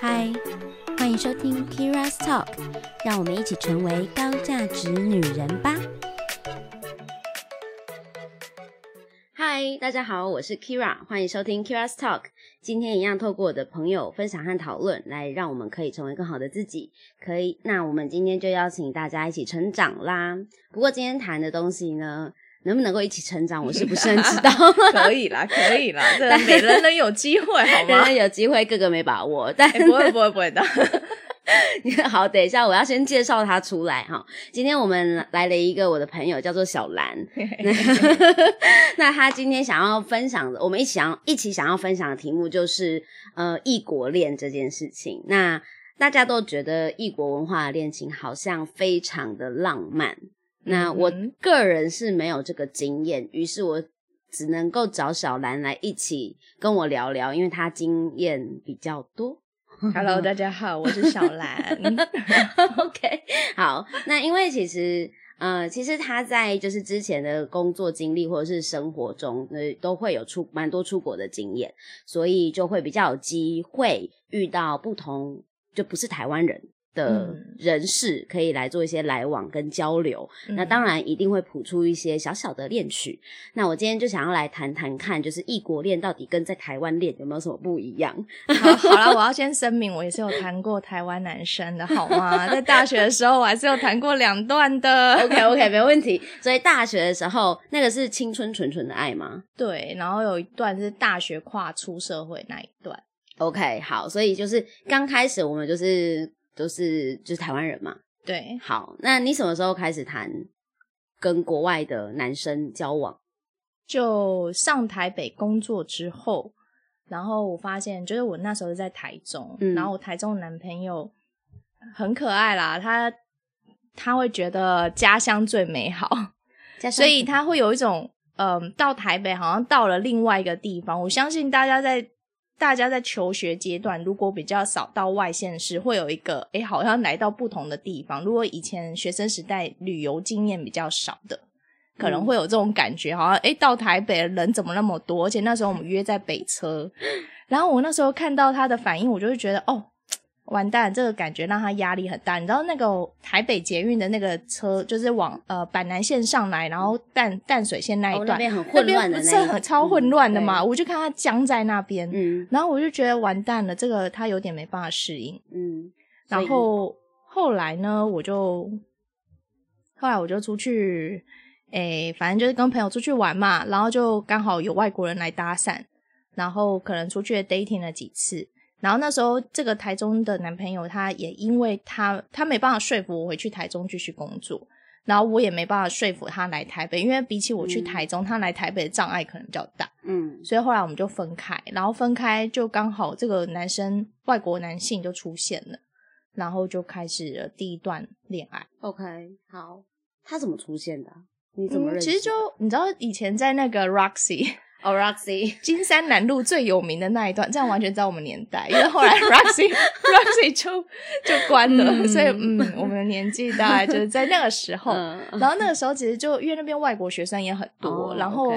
嗨，欢迎收听 Kira's Talk，让我们一起成为高价值女人吧。嗨，大家好，我是 Kira，欢迎收听 Kira's Talk。今天一样，透过我的朋友分享和讨论，来让我们可以成为更好的自己。可以，那我们今天就邀请大家一起成长啦。不过今天谈的东西呢，能不能够一起成长，我是不是很 知道。可以啦，可以啦，这每人人有机会，好吗？人人有机会，个个没把握，但哎不会，不会，不会的。好，等一下，我要先介绍他出来哈。今天我们来了一个我的朋友，叫做小兰。那他今天想要分享的，我们一起想一起想要分享的题目就是呃异国恋这件事情。那大家都觉得异国文化的恋情好像非常的浪漫。那我嗯个人是没有这个经验，于是我只能够找小兰来一起跟我聊聊，因为她经验比较多。Hello，大家好，我是小兰。OK，好，那因为其实。呃，其实他在就是之前的工作经历或者是生活中，呃，都会有出蛮多出国的经验，所以就会比较有机会遇到不同就不是台湾人的嗯人士，可以来做一些来往跟交流。那嗯当然一定会谱出一些小小的恋曲。那我今天就想要来谈谈看，就是异国恋到底跟在台湾恋有没有什么不一样？好，好了，我要先声明，我也是有谈过台湾男生的，好吗？在大学的时候，我还是有谈过两段的。OK OK，没问题。所以大学的时候，那个是青春纯纯的爱吗对，然后有一段是大学跨出社会那一段。？OK，好，所以就是刚开始我们就是都是就是台湾人嘛。对，好，那你什么时候开始谈跟国外的男生交往？就上台北工作之后，然后我发现，就是我那时候是在台中，嗯然后我台中的男朋友很可爱啦，他他会觉得家乡最美好，所以他会有一种嗯，到台北好像到了另外一个地方。我相信大家在大家在求学阶段，如果比较少到外县市，会有一个诶，好像来到不同的地方。如果以前学生时代旅游经验比较少的，可能会有这种感觉，好像诶，到台北人怎么那么多？而且那时候我们约在北车，然后我那时候看到他的反应，我就会觉得哦。完蛋，这个感觉让他压力很大。你知道那个台北捷运的那个车，就是往呃板南线上来，然后淡淡水线那一哦段，那边很混乱的那边超混乱的嘛？嗯我就看他僵在那边，嗯然后我就觉得完蛋了，这个他有点没办法适应。嗯，然后后来呢，我就后来我就出去，诶，反正就是跟朋友出去玩嘛，然后就刚好有外国人来搭讪，然后可能出去 dating 了几次。然后那时候，这个台中的男朋友，他也因为他他没办法说服我回去台中继续工作，然后我也没办法说服他来台北，因为比起我去嗯台中，他来台北的障碍可能比较大。嗯所以后来我们就分开，然后分开就刚好这个男生外国男性就出现了，然后就开始了第一段恋爱。OK，好，他怎么出现的啊？你怎么认识？嗯其实就你知道以前在那个 Roxy 哦，Roxy，金山南路最有名的那一段，这样完全知道我们年代，因为后来 Roxy Roxy 就就关了，嗯所以嗯，我们的年纪大概就是在那个时候。嗯然后那个时候其实就因为那边外国学生也很多，哦然后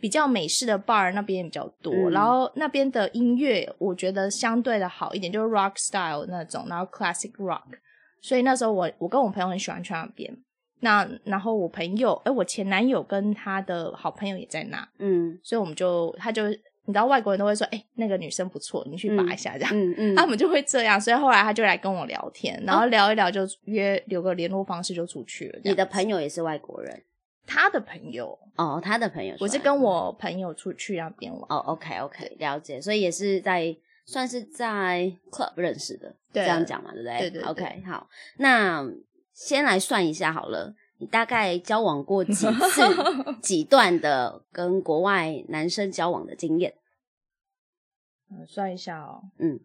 比较美式的 bar 那边也比较多，嗯然后那边的音乐我觉得相对的好一点，就是 rock style 那种，然后 classic rock。所以那时候我我跟我朋友很喜欢去那边。那然后我朋友，哎，我前男友跟他的好朋友也在那，嗯。所以我们就他就你知道外国人都会说，哎，那个女生不错，你去拔一下这样。嗯嗯，他们就会这样，所以后来他就来跟我聊天，然后聊一聊就约留个联络方式就出去了。你的朋友也是外国人？他的朋友，哦，他的朋友我是跟我朋友出去那边玩。哦，OK OK，了解，所以也是在算是在 club 认识的，对。这样讲嘛，对不对？对对对。OK，好，那先来算一下好了，你大概交往过几次、几段的跟国外男生交往的经验？嗯，算一下哦。嗯，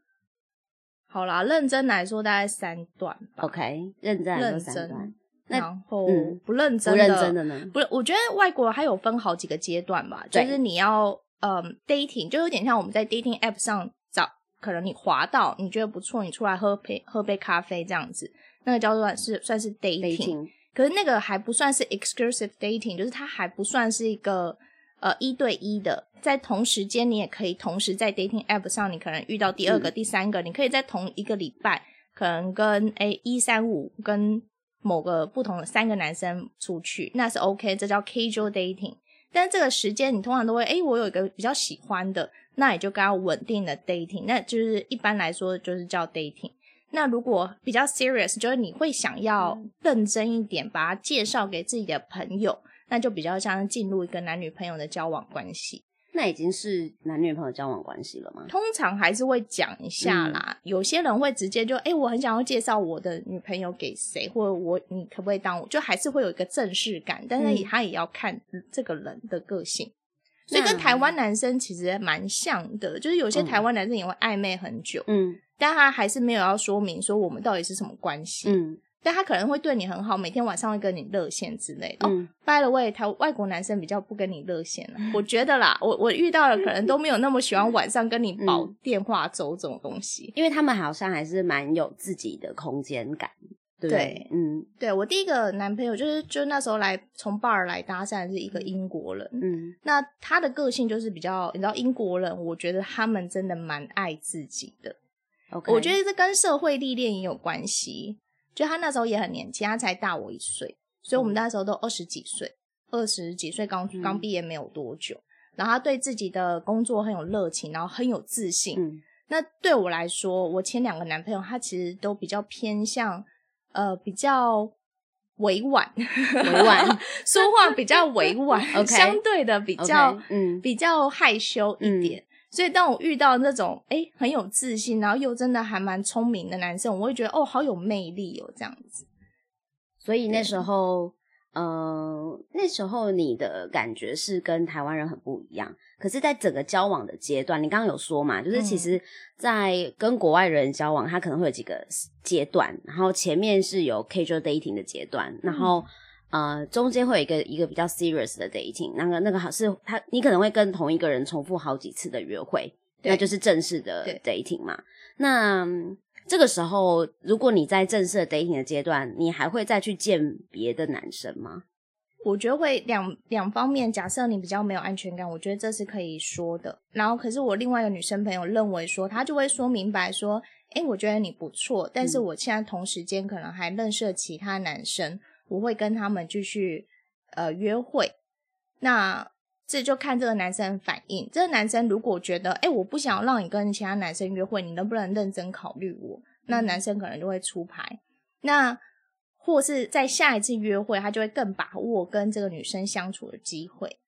好啦，认真来说大概三段吧。OK，认真来说认真三段，那然后嗯不认真不认真的呢？不是，我觉得外国还有分好几个阶段吧，就是你要嗯 dating，就有点像我们在 dating app 上找，可能你滑到你觉得不错，你出来喝杯喝杯咖啡这样子，那个叫做是算是 dating。dating，可是那个还不算是 exclusive dating，就是它还不算是一个呃一对一的，在同时间你也可以同时在 dating app 上，你可能遇到第二个、第三个，你可以在同一个礼拜，可能跟诶一三五跟某个不同的三个男生出去，那是 OK，这叫 casual dating。但是这个时间你通常都会，诶，我有一个比较喜欢的，那也就跟他稳定的 dating，那就是一般来说就是叫 dating。那如果比较 serious，就是你会想要认真一点，把它介绍给自己的朋友，那就比较像进入一个男女朋友的交往关系。那已经是男女朋友交往关系了吗？通常还是会讲一下啦，有些人会直接就，哎，我很想要介绍我的女朋友给谁，或者我你可不可以当我？就还是会有一个正式感，但是他也要看这个人的个性。所以跟台湾男生其实蛮像的，就是有些台湾男生也会暧昧很久，嗯，但他还是没有要说明说我们到底是什么关系，嗯，但他可能会对你很好，每天晚上会跟你热线之类的。哦，by the way，台外国男生比较不跟你热线了，我觉得啦，我我遇到的可能都没有那么喜欢晚上跟你煲电话粥这种东西，因为他们好像还是蛮有自己的空间感。对，嗯，对我第一个男朋友就是就那时候来从巴尔来搭讪是一个英国人，嗯，那他的个性就是比较，你知道英国人，我觉得他们真的蛮爱自己的。我觉得这跟社会历练也有关系。就他那时候也很年轻，他才大我一岁，所以我们那时候都二十几岁，二十几岁刚刚毕业没有多久。然后他对自己的工作很有热情，然后很有自信。那对我来说，我前两个男朋友他其实都比较偏向。呃，比较委婉，委婉 说话比较委婉，相对的比较嗯比较害羞一点。所以当我遇到那种哎很有自信，然后又真的还蛮聪明的男生，我会觉得哦好有魅力哦这样子。所以那时候。呃，那时候你的感觉是跟台湾人很不一样，可是，在整个交往的阶段，你刚刚有说嘛，就是其实，在跟国外人交往，他可能会有几个阶段，然后前面是有 casual dating 的阶段，然后呃，中间会有一个一个比较 serious 的 dating，那个那个好是他，你可能会跟同一个人重复好几次的约会，那就是正式的 dating 嘛，那。这个时候，如果你在正式的 dating 的阶段，你还会再去见别的男生吗？我觉得会两两方面。假设你比较没有安全感，我觉得这是可以说的。然后，可是我另外一个女生朋友认为说，她就会说明白说，哎，我觉得你不错，但是我现在同时间可能还认识其他男生，我会跟他们继续呃约会。那这就看这个男生反应。这个男生如果觉得，哎，我不想让你跟其他男生约会，你能不能认真考虑我？那男生可能就会出牌。那或是在下一次约会，他就会更把握跟这个女生相处的机会。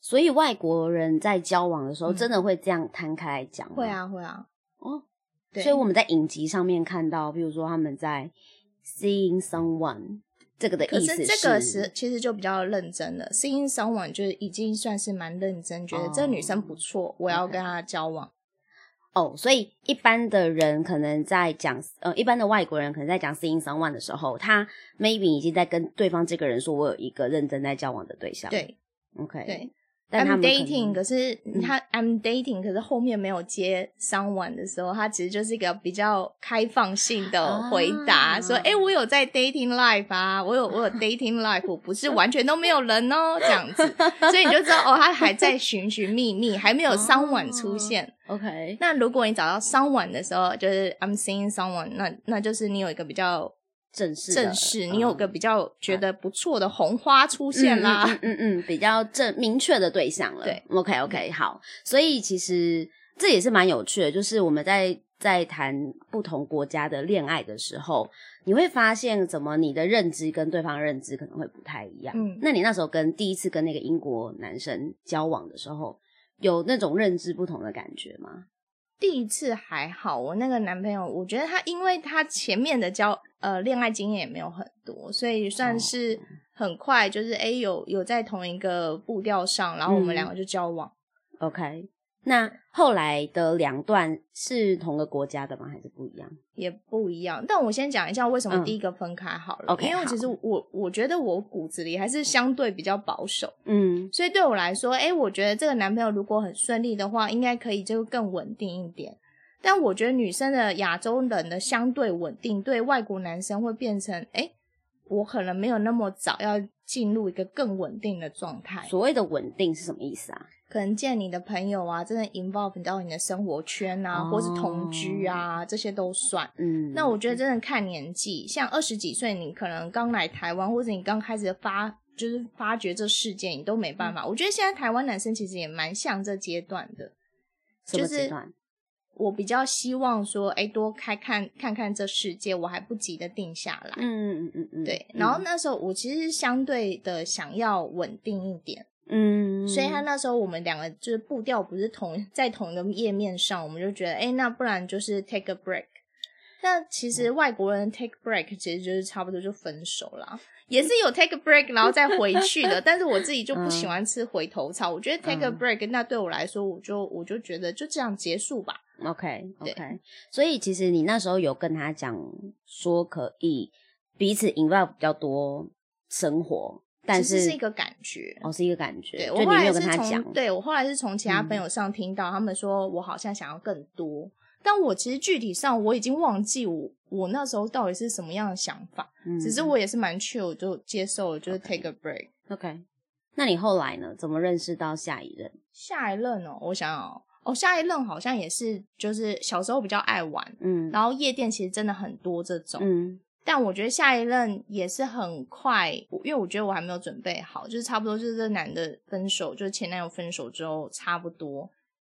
所以外国人在交往的时候，真的会这样摊开来讲？会啊，会啊。哦，所以我们在影集上面看到，比如说他们在 seeing someone。这个的意思是，这个是其实就比较认真了。Seeing someone 就是已经算是蛮认真，觉得这个女生不错，我要跟她交往。哦，所以一般的人可能在讲，呃，一般的外国人可能在讲 Seeing someone 的时候，他 maybe 已经在跟对方这个人说，我有一个认真在交往的对象。对，OK，对。I'm dating，可是他 I'm dating，可是后面没有接 someone 的时候，他其实就是一个比较开放性的回答，说：“哎，我有在 dating life 啊，我有我有 dating life，我不是完全都没有人哦，这样子。”所以你就知道哦，他还在寻寻觅觅，还没有 someone 出现。OK，那如果你找到 someone 的时候，就是 I'm seeing someone，那那就是你有一个比较。正式正式，你有个比较觉得不错的红花出现啦，嗯嗯，比较正明确的对象了。对，OK OK，好，所以其实这也是蛮有趣的，就是我们在在谈不同国家的恋爱的时候，你会发现怎么你的认知跟对方认知可能会不太一样。嗯，那你那时候跟第一次跟那个英国男生交往的时候，有那种认知不同的感觉吗？第一次还好，我那个男朋友，我觉得他因为他前面的交呃恋爱经验也没有很多，所以算是很快，就是哎有有在同一个步调上，然后我们两个就交往。OK。那后来的两段是同个国家的吗？还是不一样？也不一样。但我先讲一下为什么第一个分开好了。因为其实我我觉得我骨子里还是相对比较保守。嗯，所以对我来说，哎，我觉得这个男朋友如果很顺利的话，应该可以就更稳定一点。但我觉得女生的亚洲人的相对稳定，对外国男生会变成，哎，我可能没有那么早要。进入一个更稳定的状态。所谓的稳定是什么意思啊？可能见你的朋友啊，真的 involve 到你的生活圈啊，或是同居啊，这些都算。嗯，那我觉得真的看年纪，像二十几岁，你可能刚来台湾，或者你刚开始发，就是发掘这世界，你都没办法。我觉得现在台湾男生其实也蛮像这阶段的，什么阶段？我比较希望说，哎，多开看看看这世界，我还不急的定下来。嗯嗯嗯嗯，对。然后那时候我其实相对的想要稳定一点。嗯，所以他那时候我们两个就是步调不是同在同一个页面上，我们就觉得，哎，那不然就是 take a break。那其实外国人 take break 其实就是差不多就分手了，也是有 take a break 然后再回去的。但是我自己就不喜欢吃回头草，我觉得 take a break 那对我来说，我就我就觉得就这样结束吧。OK OK，所以其实你那时候有跟他讲说可以彼此 involve 比较多生活。但是是一个感觉哦，是一个感觉。对我后来是从对我后来是从其他朋友上听到，他们说我好像想要更多，但我其实具体上我已经忘记我我那时候到底是什么样的想法。只是我也是蛮 chill，就接受了，就是 take a break。OK，那你后来呢？怎么认识到下一任？下一任哦，我想想哦，下一任好像也是，就是小时候比较爱玩，嗯，然后夜店其实真的很多这种，嗯。但我觉得下一任也是很快，因为我觉得我还没有准备好，就是差不多就是这男的分手，就是前男友分手之后，差不多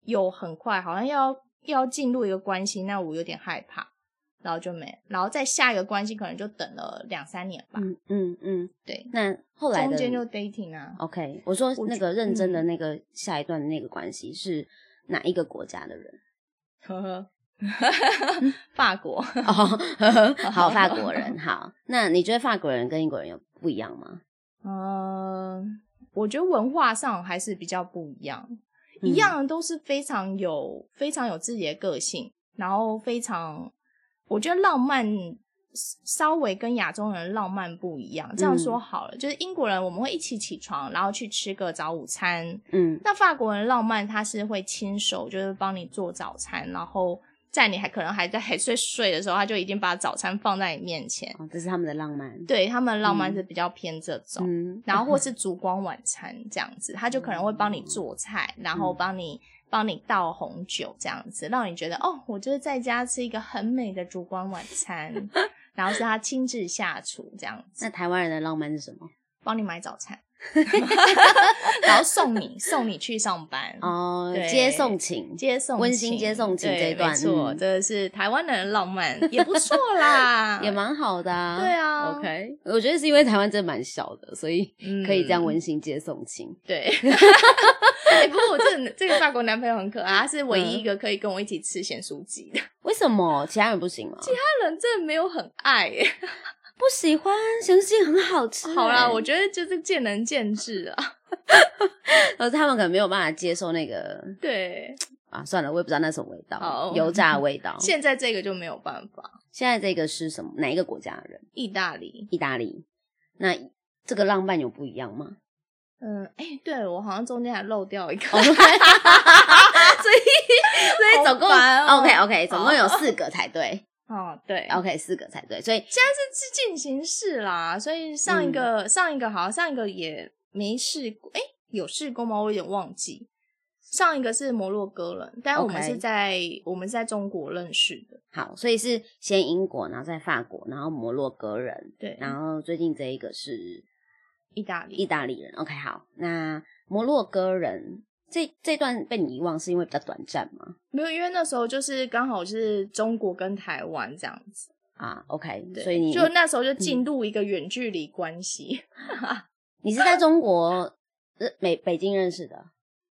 有很快，好像要要进入一个关系，那我有点害怕，然后就没，然后再下一个关系可能就等了两三年吧。嗯嗯嗯，对。那后来中间就 dating 啊。OK，我说那个认真的那个下一段的那个关系是哪一个国家的人？呵呵。法国哦，好，法国人 好。那你觉得法国人跟英国人有不一样吗？嗯，我觉得文化上还是比较不一样。一样都是非常有、非常有自己的个性，然后非常，我觉得浪漫稍微跟亚洲人浪漫不一样。这样说好了，就是英国人我们会一起起床，然后去吃个早午餐。嗯，那法国人浪漫他是会亲手就是帮你做早餐，然后。在你还可能还在还睡睡的时候，他就已经把早餐放在你面前。哦，这是他们的浪漫。对他们浪漫是比较偏这种，然后或是烛光晚餐这样子，他就可能会帮你做菜，然后帮你帮你倒红酒这样子，让你觉得哦，我就是在家吃一个很美的烛光晚餐，然后是他亲自下厨这样子。那台湾人的浪漫是什么？帮你买早餐。然后送你送你去上班。哦，接送情，接送温馨接送情这段，没错，这是台湾人浪漫，也不错啦，也蛮好的。对啊，OK，我觉得是因为台湾真的蛮小的，所以可以这样温馨接送情。对，不过我这 这个法国男朋友很可爱，他是唯一一个可以跟我一起吃咸酥鸡的。为什么？其他人不行吗？其他人真的没有很爱。耶。不喜欢咸酥鸡很好吃，好啦，我觉得就是见仁见智啊。可 是他们可能没有办法接受那个，对啊，算了，我也不知道那什么味道，油炸味道。现在这个就没有办法。现在这个是什么？哪一个国家的人？意大利，意大利。那这个浪漫有不一样吗？嗯，哎，对我好像中间还漏掉一个，所以所以总共 OK OK，总共有四个才对。哦，对，OK，四个才对，所以现在是进行式啦，所以上一个上一个好，上一个也没试过，哎，有试过吗？我有点忘记。上一个是摩洛哥人，但我们是在我们是在中国认识的。好，所以是先英国，然后在法国，然后摩洛哥人，对，然后最近这一个是意大利，意大利人。OK，好，那摩洛哥人。这这段被你遗忘是因为比较短暂吗？没有，因为那时候就是刚好是中国跟台湾这样子啊。OK，所以你就那时候就进入一个远距离关系。你是在中国北北京认识的？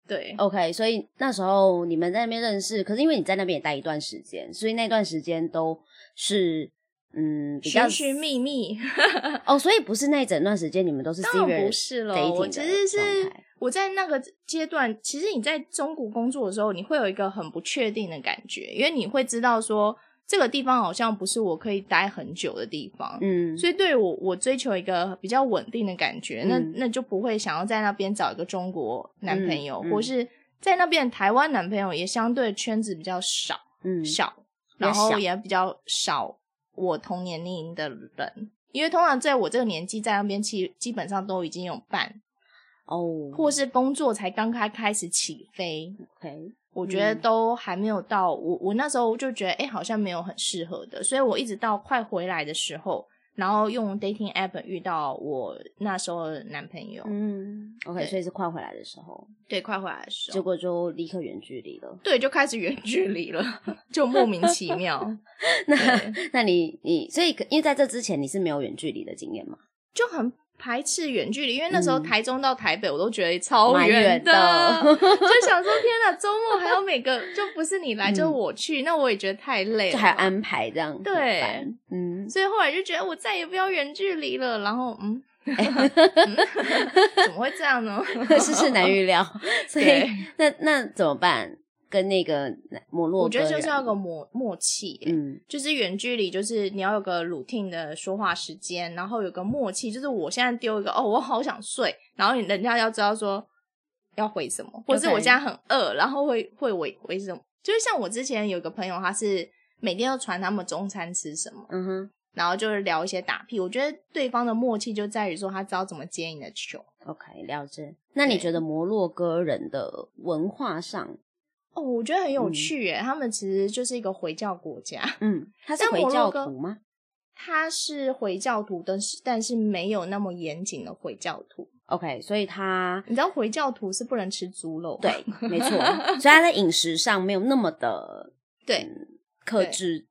对，OK，所以那时候你们在那边认识，可是因为你在那边也待一段时间，所以那段时间都是。嗯，寻寻觅觅哦，所以不是那一整段时间你们都是当然不是了，我其实是我在那个阶段，其实你在中国工作的时候，你会有一个很不确定的感觉，因为你会知道说这个地方好像不是我可以待很久的地方，嗯，所以对我我追求一个比较稳定的感觉，那那就不会想要在那边找一个中国男朋友，或是在那边台湾男朋友也相对圈子比较少，嗯，少，然后也比较少。我同年龄的人，因为通常在我这个年纪在那边，基基本上都已经有伴，哦，或是工作才刚开开始起飞。OK，我觉得嗯都还没有到我我那时候就觉得哎、诶好像没有很适合的，所以我一直到快回来的时候，然后用 dating app 遇到我那时候的男朋友，嗯，OK，所以是快回来的时候，对，快回来的时候，结果就立刻远距离了。对，就开始远距离了，就莫名其妙，那那你你所以因为在这之前你是没有远距离的经验吗？就很排斥远距离，因为那时候嗯台中到台北我都觉得超蛮远远的就想说天哪，周末还有每个就不是你来嗯就是我去，那我也觉得太累了，就还要安排这样，对嗯，所以后来就觉得我再也不要远距离了，然后 嗯，嗯怎么会这样呢？世事难预料，所以那那怎么办？跟那个摩洛哥，我觉得就是要个默默契，嗯。就是远距离，就是你要有个 routine 的说话时间，然后有个默契，就是我现在丢一个哦，我好想睡，然后你人家要知道说要回什么，或是我现在很饿，然后会会回回什么，就是像我之前有个朋友，他是每天要传他们中餐吃什么，嗯哼然后就是聊一些打屁，我觉得对方的默契就在于说他知道怎么接你的球。，OK，了解。那你觉得摩洛哥人的文化上，哦，我觉得很有嗯趣耶，他们其实就是一个回教国家，嗯，他是回教徒吗他是回教徒，但是但是没有那么严谨的回教徒。？OK，所以他你知道回教徒是不能吃猪肉，对，没错，所以他在饮食上没有那么的对克制，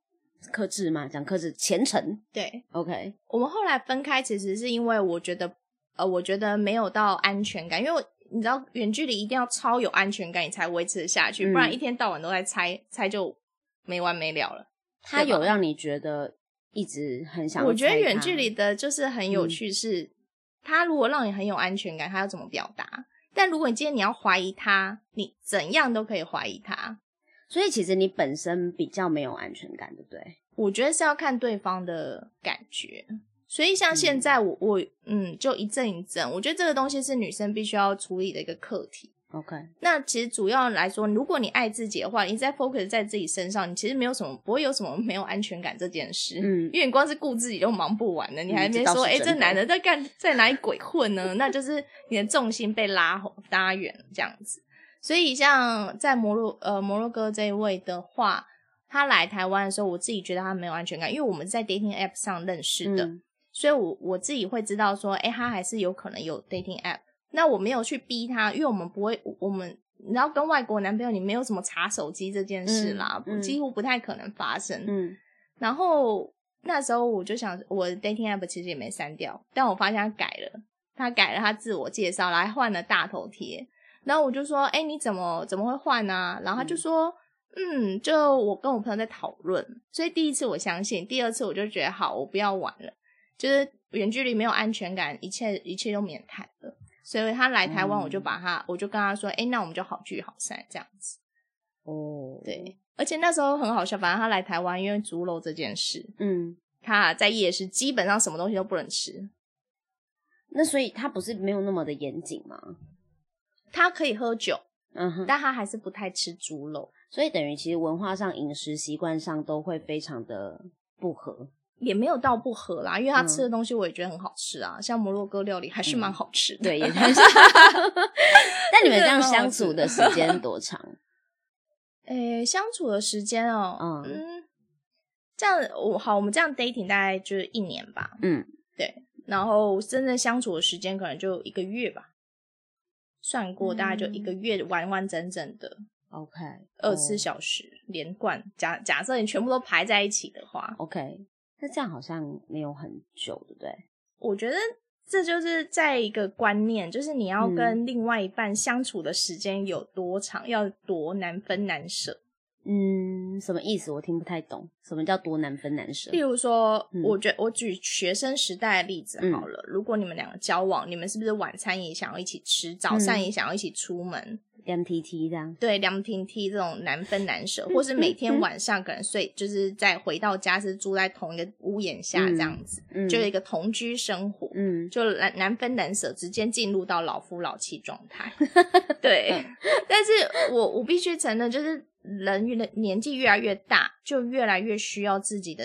克制嘛，讲克制虔诚。对。OK，我们后来分开，其实是因为我觉得，呃，我觉得没有到安全感，因为我你知道远距离一定要超有安全感，你才维持得下去，嗯不然一天到晚都在猜猜就没完没了了。他有让你觉得一直很想我觉得远距离的就是很有嗯趣是，他如果让你很有安全感，他要怎么表达？但如果你今天你要怀疑他，你怎样都可以怀疑他。所以其实你本身比较没有安全感，对不对？我觉得是要看对方的感觉。所以像现在我、我嗯，就一阵一阵，我觉得这个东西是女生必须要处理的一个课题。OK，那其实主要来说，如果你爱自己的话，你在 focus 在自己身上，你其实没有什么不会有什么没有安全感这件事。嗯 因为你光是顾自己都忙不完了，你还嗯没说，哎、这男的在干在哪里鬼混呢？那就是你的重心被拉拉远这样子。所以像在摩洛呃摩洛哥这一位的话，他来台湾的时候，我自己觉得他没有安全感，因为我们在 dating app 上认识的，嗯所以我我自己会知道说，哎、他还是有可能有 dating app。那我没有去逼他，因为我们不会，我们你知道跟外国男朋友你没有什么查手机这件事啦，几乎不太可能发生。嗯然后那时候我就想，我的 dating app 其实也没删掉，但我发现他改了，他改了他自我介绍，来换了大头贴。然后我就说，哎、你怎么怎么会换呢、然后他就说，嗯，就我跟我朋友在讨论，所以第一次我相信，第二次我就觉得好，我不要玩了，就是远距离没有安全感，一切一切都免谈了。所以他来台湾，嗯我就把他，我就跟他说，哎、那我们就好聚好散这样子。哦，对，而且那时候很好笑，反正他来台湾，因为猪肉这件事，嗯，他在夜市基本上什么东西都不能吃，那所以他不是没有那么的严谨吗？他可以喝酒，嗯哼，但他还是不太吃猪肉，所以等于其实文化上、饮食习惯上都会非常的不合。也没有到不合啦，因为他嗯吃的东西我也觉得很好吃啊，像摩洛哥料理还是蛮好吃的。对，也 算是。但你们这样相处的时间多长？诶，相处的时间哦，嗯嗯，这样我好，我们这样 dating 大概就是一年吧，嗯，对，然后真正相处的时间可能就一个月吧，算过大概就一个月完完整整的 OK，二十四哦小时连贯。假假设你全部都排在一起的话，OK，那这样好像没有很久，对不对？我觉得这就是在一个观念，就是你要嗯跟另外一半相处的时间有多长，要多难分难舍。嗯，什么意思？我听不太懂。什么叫多难分难舍例？如说，嗯我觉我举学生时代的例子嗯好了，如果你们两个交往，你们是不是晚餐也想要一起吃，早餐嗯也想要一起出门？MTT 这样。对，凉亭梯这种难分难舍，或是每天晚上可能睡，就是在回到家是住在同一个屋檐下这样子，嗯就有一个同居生活，嗯就难难分难舍，直接进入到老夫老妻状态。对，但是我我必须承认，就是人越年纪越来越大，就越来越需要自己的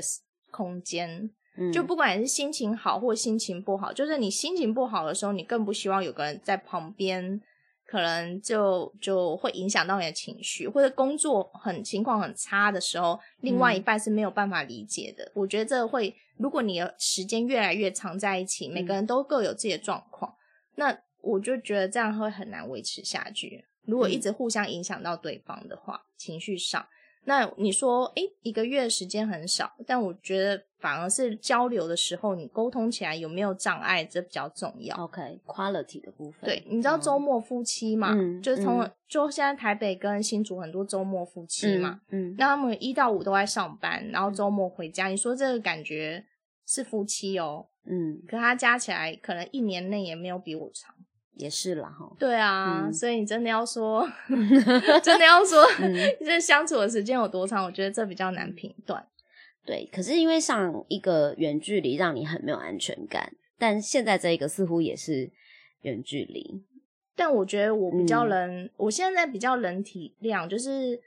空间。嗯就不管你是心情好或心情不好，就是你心情不好的时候，你更不希望有个人在旁边，可能就就会影响到你的情绪，或者工作很情况很差的时候，另外一嗯半是没有办法理解的。我觉得这会，如果你的时间越来越长在一起，每个人都各有自己的状况，那我就觉得这样会很难维持下去。如果一嗯直互相影响到对方的话，情绪上。那你说，诶，一个月时间很少，但我觉得反而是交流的时候，你沟通起来有没有障碍，这比较重要。OK，quality 的部分。对，你知道周末夫妻嘛？嗯就是从、嗯就现在台北跟新竹很多周末夫妻嘛，嗯，嗯，那他们一到五都在上班，然后周末回家，你说这个感觉是夫妻哦，嗯，可他加起来可能一年内也没有比我长。也是啦哈。对啊，嗯所以你真的要说，真的要说，嗯这相处的时间有多长？我觉得这比较难评断。对，可是因为上一个远距离让你很没有安全感，但现在这一个似乎也是远距离。但我觉得我比较嗯能，我现在比较能体谅，就是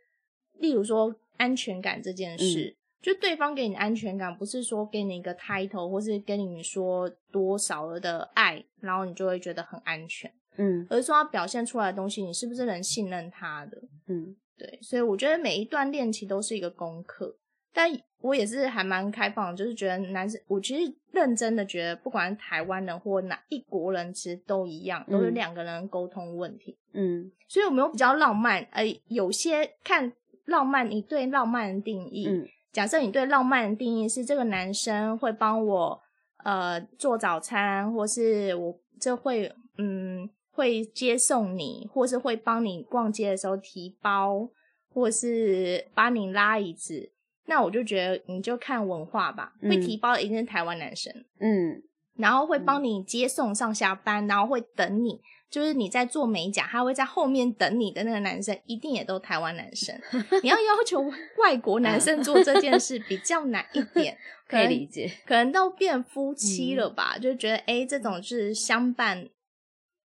例如说安全感这件事，就对方给你安全感，不是说给你一个 title，或是跟你说多少的爱，然后你就会觉得很安全，嗯。而是说他表现出来的东西，你是不是能信任他的？嗯。对，所以我觉得每一段恋情都是一个功课，但我也是还蛮开放的，就是觉得男生，我其实认真的觉得，不管是台湾人或哪一国人，其实都一样，都是嗯。两个人沟通问题。嗯。所以我没有比较浪漫，呃，有些看浪漫，你对浪漫的定义，嗯假设你对浪漫的定义是这个男生会帮我呃做早餐，或是我这会嗯会接送你，或是会帮你逛街的时候提包，或是帮你拉椅子，那我就觉得你就看文化吧，会嗯。提包的一定是台湾男生，嗯。然后会帮你接送上下班，然后会等你。就是你在做美甲，他会在后面等你的那个男生，一定也都台湾男生。你要要求外国男生做这件事比较难一点，可 可以理解。可能到变夫妻了吧，就觉得诶这种是相伴，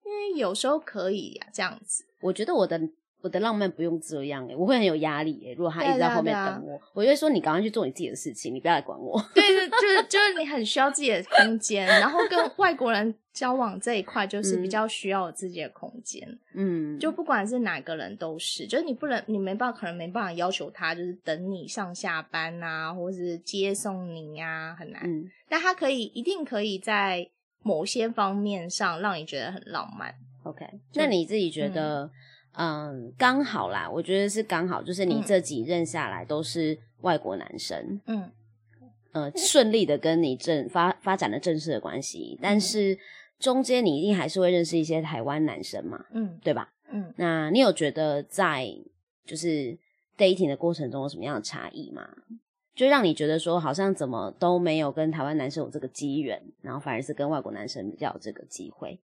因为有时候可以呀、这样子。我觉得我的我的浪漫不用这样诶、我会很有压力诶、如果他一直在后面等我，我就会说你赶快去做你自己的事情，你不要来管我。对对，就是就是你很需要自己的空间，然后跟外国人交往这一块，就 是比嗯较需要有自己的空间。嗯，就不管是哪个人都是，就是你不能，你没办法，可能没办法要求他就是等你上下班啊，或是接送你啊、很难。嗯但他可以，一定可以在某些方面上让你觉得很浪漫。OK，那你自己觉得，嗯，刚好啦，我觉得是刚好，就是你嗯这几任下来都是外国男生，嗯呃，顺利的跟你正发发展了正式的关系，但嗯是中间你一定还是会认识一些台湾男生嘛，嗯对吧？嗯，那你有觉得在就是 dating 的过程中有什么样的差异吗？就让你觉得说好像怎么都没有跟台湾男生有这个机缘，然后反而是跟外国男生比较有这个机会。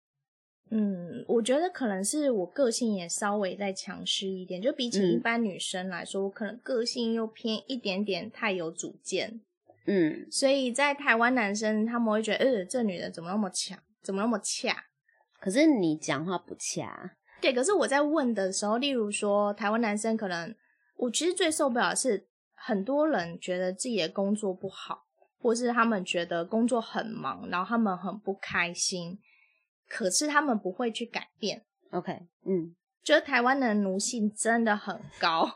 嗯，我觉得可能是我个性也稍微再强势一点，就比起一嗯般女生来说，我可能个性又偏一点点太有主见，嗯所以在台湾男生他们会觉得，呃，这女人怎么那么强，怎么那么恰？可是你讲话不恰，对，可是我在问的时候，例如说台湾男生可能，我其实最受不了的是很多人觉得自己的工作不好，或是他们觉得工作很忙，然后他们很不开心，可是他们不会去改变。OK，嗯，觉得台湾的奴性真的很高，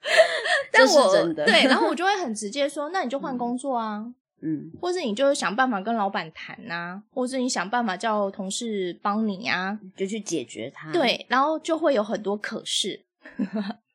但我真的对，然后我就会很直接说，那你就换工作啊，嗯或是你就想办法跟老板谈啊，或是你想办法叫同事帮你啊，就去解决它。，对，然后就会有很多可是。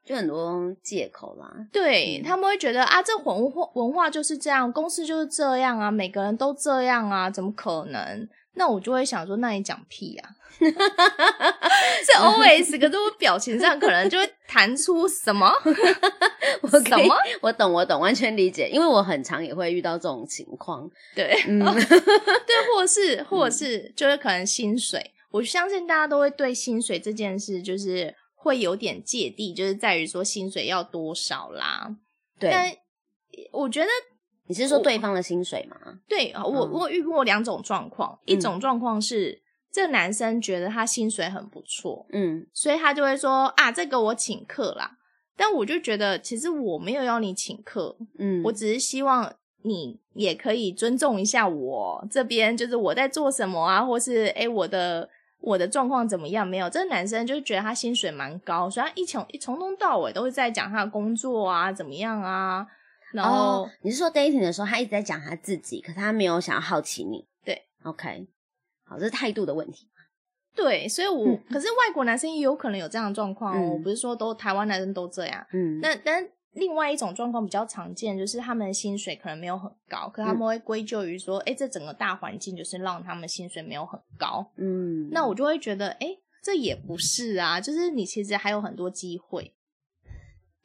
就很多借口啦。对、嗯他们会觉得啊，这文化文化就是这样，公司就是这样啊，每个人都这样啊，怎么可能？那我就会想说，那你讲屁啊！是 always，可是我表情上可能就会弹出什么 我什么？我懂，我懂，完全理解，因为我很常也会遇到这种情况。对 嗯对，或是或是就是可能薪水，我相信大家都会对薪水这件事就是会有点芥蒂，就是在于说薪水要多少啦。但对，我觉得你是说对方的薪水吗？对我嗯我遇过两种状况，一种状况是这个男生觉得他薪水很不错，嗯所以他就会说啊，这个我请客啦。但我就觉得，其实我没有要你请客，嗯，我只是希望你也可以尊重一下我这边，就是我在做什么啊，或是哎我的我的状况怎么样？没有，这个男生就是觉得他薪水蛮高，所以他一从一从头到尾都是在讲他的工作啊，怎么样啊。然后、哦，你是说 dating 的时候，他一直在讲他自己，可是他没有想要好奇你。对，OK，好，这是态度的问题。对，所以我、嗯可是外国男生也有可能有这样的状况哦，嗯我不是说都台湾男生都这样。嗯，那但另外一种状况比较常见，就是他们的薪水可能没有很高，可他们会归咎于说，哎、这整个大环境就是让他们薪水没有很高。嗯，那我就会觉得，哎、这也不是啊，就是你其实还有很多机会，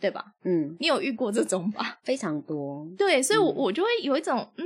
对吧？嗯你有遇过这种吧？非常多。对，所以我，嗯我就会有一种，嗯，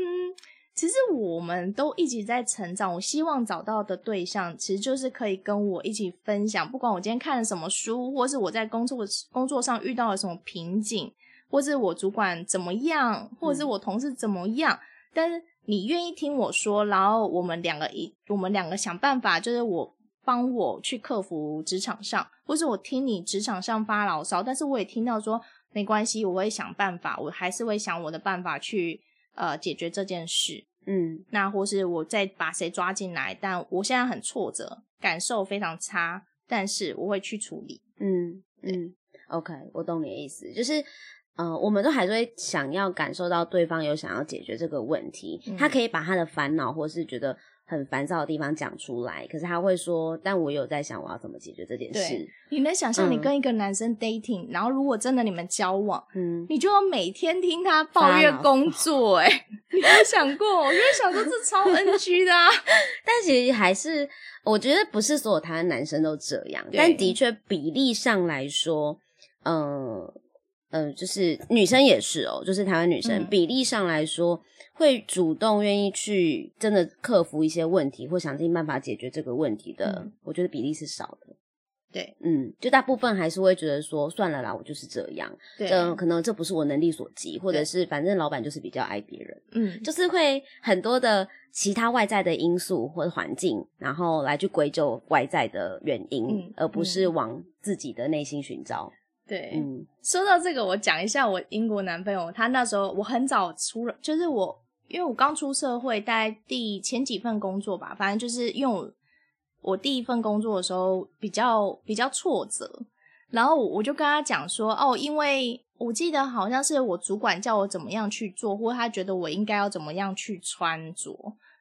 其实我们都一直在成长。我希望找到的对象，其实就是可以跟我一起分享，不管我今天看了什么书，或是我在工作工作上遇到了什么瓶颈，或是我主管怎么样，或者是我同事怎么样，但是你愿意听我说，然后我们两个一，我们两个想办法，就是我。帮我去克服职场上，或是我听你职场上发牢骚，但是我也听到说没关系，我会想办法，我还是会想我的办法去呃解决这件事。嗯那或是我再把谁抓进来，但我现在很挫折，感受非常差，但是我会去处理。嗯嗯，OK，我懂你的意思，就是。呃，我们都还是会想要感受到对方有想要解决这个问题，嗯他可以把他的烦恼或是觉得很烦躁的地方讲出来，可是他会说，但我有在想我要怎么解决这件事对。你能想象你嗯跟一个男生 dating，、然后如果真的你们交往，嗯，你就要每天听他抱怨工作、欸，哎，你有想过？我就会想说这超 NG 的啊。但其实还是，我觉得不是所有台湾男生都这样，但的确比例上来说，嗯、呃，就是女生也是哦，就是台湾女生、嗯比例上来说，会主动愿意去真的克服一些问题，或想尽办法解决这个问题的，嗯我觉得比例是少的。对嗯，就大部分还是会觉得说，算了啦，我就是这样，对，这可能这不是我能力所及，或者是反正老板就是比较爱别人。嗯，就是会很多的其他外在的因素或者环境，然后来去归咎外在的原因，嗯而不是往自己的内心寻找。对，嗯说到这个，我讲一下我英国男朋友，他那时候我很早出了，就是我因为我刚出社会，大概第前几份工作吧，反正就是因为我我第一份工作的时候比较比较挫折，然后我我就跟他讲说，哦，因为我记得好像是我主管叫我怎么样去做，或他觉得我应该要怎么样去穿着，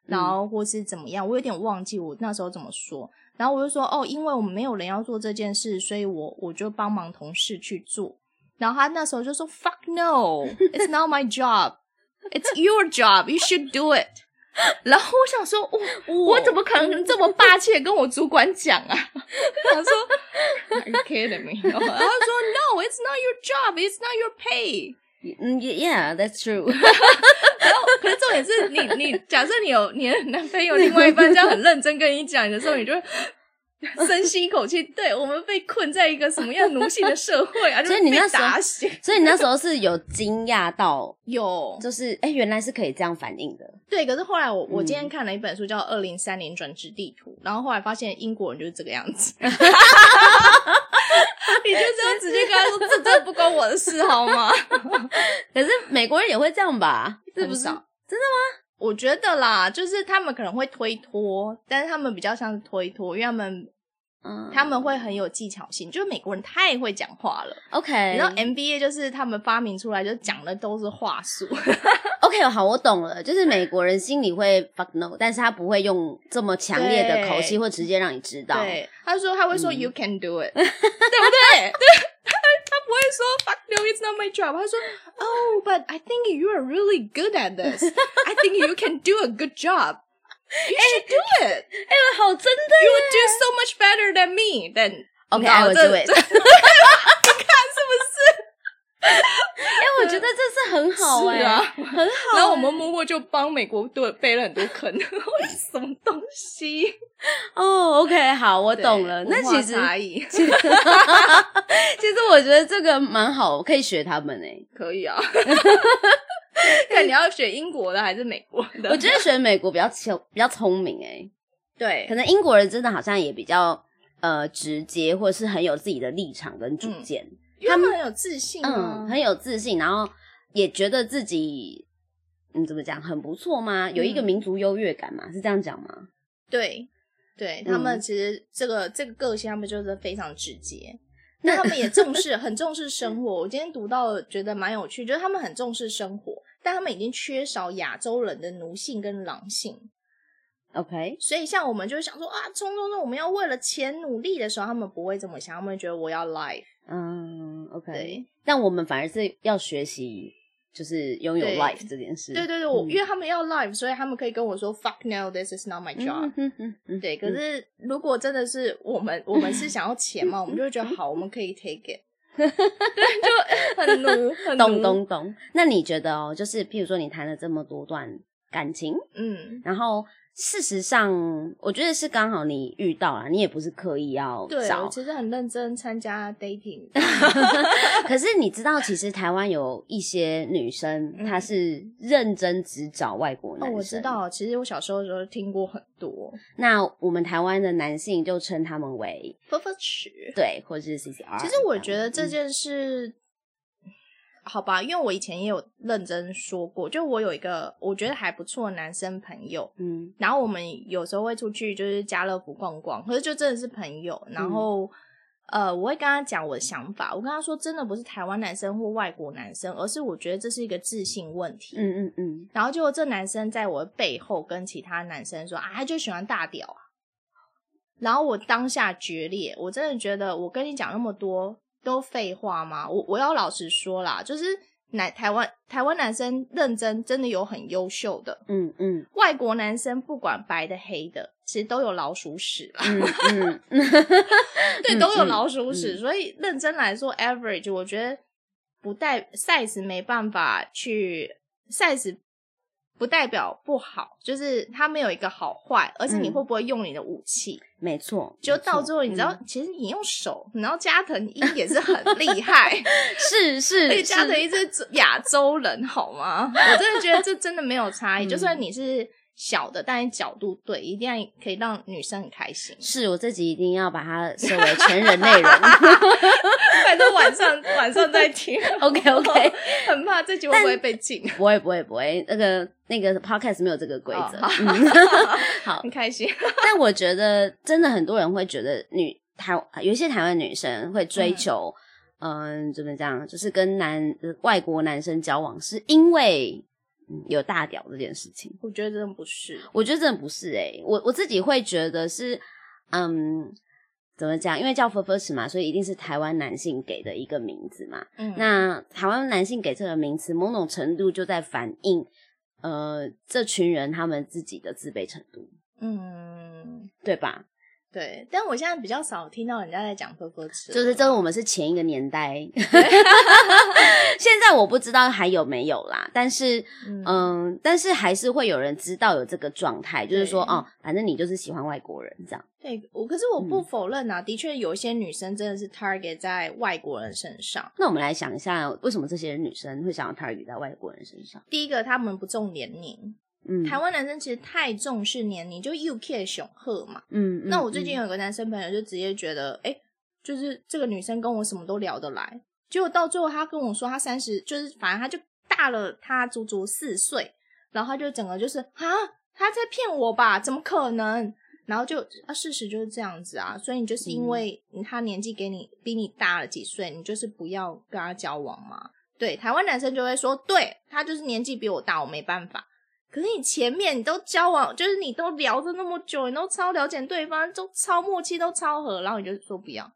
然后或是怎么样，我有点忘记我那时候怎么说。然后我就说，哦，因为我们没有人要做这件事，所以我我就帮忙同事去做。然后他那时候就说，fuck no，it's not my job，it's your job，you should do it。然后我想说，我我怎么可能这么霸气的跟我主管讲啊？他说，Are you kidding me？然后他说，No，it's not your job，it's not your pay。嗯，Yeah，that's true 然后，可是重点是你，你假设你有你的男朋友，另外一半这样很认真跟你讲的时候，你就 深吸一口气。对我们被困在一个什么样奴性的社会啊？所以你那时候，所以你那时候是有惊讶到，有就是哎、原来是可以这样反应的。对。可是后来我我嗯今天看了一本书叫《二零三零转职地图》，然后后来发现英国人就是这个样子。你就这样直接跟他说，这真的不关我的事，好吗？可是美国人也会这样吧？是不是？真的吗？我觉得啦，就是他们可能会推脱，但是他们比较像是推脱，因为他们嗯，他们会很有技巧性，就是美国人太会讲话了。OK，你知道 MBA 就是他们发明出来，就讲的都是话术。OK，好，我懂了，就是美国人心里会 fuck no，但是他不会用这么强烈的口气，对或直接让你知道。对，他说他会说嗯 You can do it，对不对？对，他他不会说 Fuck no, it's not my job。他说 Oh, but I think you are really good at this. I think you can do a good job. You should do it. 哎、好真的 You would do so much better than me. Then OK，I、will 这 do it 这你看是不是？ 哎、我觉得这是很好哎、很好欸、然后我们默默就帮美国队背了很多坑，什么东西？哦，OK，好，我懂了。那其实，其实我觉得这个蛮好，我可以学他们哎、可以啊。看你要选英国的还是美国的？我觉得学美国比较聪比较聪明哎、对可能英国人真的好像也比较呃直接，或者是很有自己的立场跟主见。他们很有自信啊嗯，。很有自信，然后也觉得自己嗯，怎么讲，很不错吗？有一个嗯民族优越感嘛，是这样讲吗？对，对他们嗯其实这个这个个性，他们就是非常直接。那那他们也重视，很重视生活。我今天读到觉得蛮有趣，就是他们很重视生活，但他们已经缺少亚洲人的奴性跟狼性。OK，所以像我们就会想说啊，冲冲冲，我们要为了钱努力的时候，他们不会这么想，他们会觉得我要 life。嗯，OK，对。但我们反而是要学习，就是拥有 life 这件事。对对对，我、嗯。因为他们要 life，所以他们可以跟我说 fuck no，this is not my job。对，可嗯是如果真的是我们，我们是想要钱嘛，我们就会觉得好，我们可以 take it，对，就很奴，很懂奴，懂懂。那你觉得哦，就是譬如说你谈了这么多段感情，嗯，然后事实上，我觉得是刚好你遇到了，你也不是刻意要对，找我，其实很认真参加 dating，可是你知道，其实台湾有一些女生，嗯她是认真只找外国男哦，生。我知。道，其实我小时候的时候听过很多，那我们台湾的男性就称他们为分分尺。对，或者是 CCR。其实我觉得这嗯件事，好吧，因为我以前也有认真说过，就我有一个我觉得还不错的男生朋友，嗯然后我们有时候会出去就是家乐福逛逛，可是就真的是朋友，然嗯后。呃，我会跟他讲我的想法。我跟他说，真的不是台湾男生或外国男生，而是我觉得这是一个自信问题。嗯嗯嗯，然后结果这男生在我的背后跟其他男生说啊，他就喜欢大屌啊。然后我当下决裂，我真的觉得我跟你讲那么多都废话吗？我我要老实说啦，就是男台湾台湾男生认真真的有很优秀的，嗯嗯外国男生不管白的黑的，其实都有老鼠屎啦，嗯对，嗯都有嗯老鼠屎。嗯所以认真来说，average 我觉得不带 size 没办法去 size 不代表不好，就是它没有一个好坏，而是你嗯会不会用你的武器。没错，就到最后，你知道，嗯其实你用手，然后加藤鹰也是很厉害，是是而且加藤是，鹰是亚洲人，好吗？我真的觉得这真的没有差异，嗯就算你是小的，但你角度对，一定要可以让女生很开心。是我自己一定要把它设为全人内容。反正晚上晚上再听 OK OK，很怕这集会不会被禁？不会不会不会，那个那个 podcast 没有这个规则。好，很开心。但我觉得真的很多人会觉得女台有一些台湾女生会追求，嗯、怎么讲，就是跟男、呃外国男生交往，是因为、嗯、有大屌这件事情。我觉得真的不是，我觉得真的不是诶、我我自己会觉得是，嗯，怎么讲？因为叫 f u r s 嘛，所以一定是台湾男性给的一个名字嘛。嗯，那台湾男性给这个名词，某种程度就在反映，呃，这群人他们自己的自卑程度，嗯，对吧？对。但我现在比较少听到人家在讲呵呵吃，就是这个我们是前一个年代，现在我不知道还有没有啦，但是嗯嗯，但是还是会有人知道有这个状态，就是说哦，反正你就是喜欢外国人这样。对我，可是我嗯不否认啊，的确有一些女生真的是 target 在外国人身上。那我们来想一下，为什么这些女生会想要 target 在外国人身上？第一个，他们不重年龄，嗯，台湾男生其实太重视年龄，就 UK 雄鹤嘛。嗯，嗯那我最近嗯有个男生朋友就直接觉得，哎、就是这个女生跟我什么都聊得来，结果到最后他跟我说他三十，就是反正他就大了他足足四岁，然后他就整个就是啊，他在骗我吧？怎么可能？然后就啊，事实就是这样子啊，所以你就是因嗯为他年纪给你比你大了几岁，你就是不要跟他交往嘛。对，台湾男生就会说，对他就是年纪比我大，我没办法。可是你前面你都交往，就是你都聊着那么久，你都超了解对方，都超默契，都超合，然后你就说不要。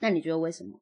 那你觉得为什么？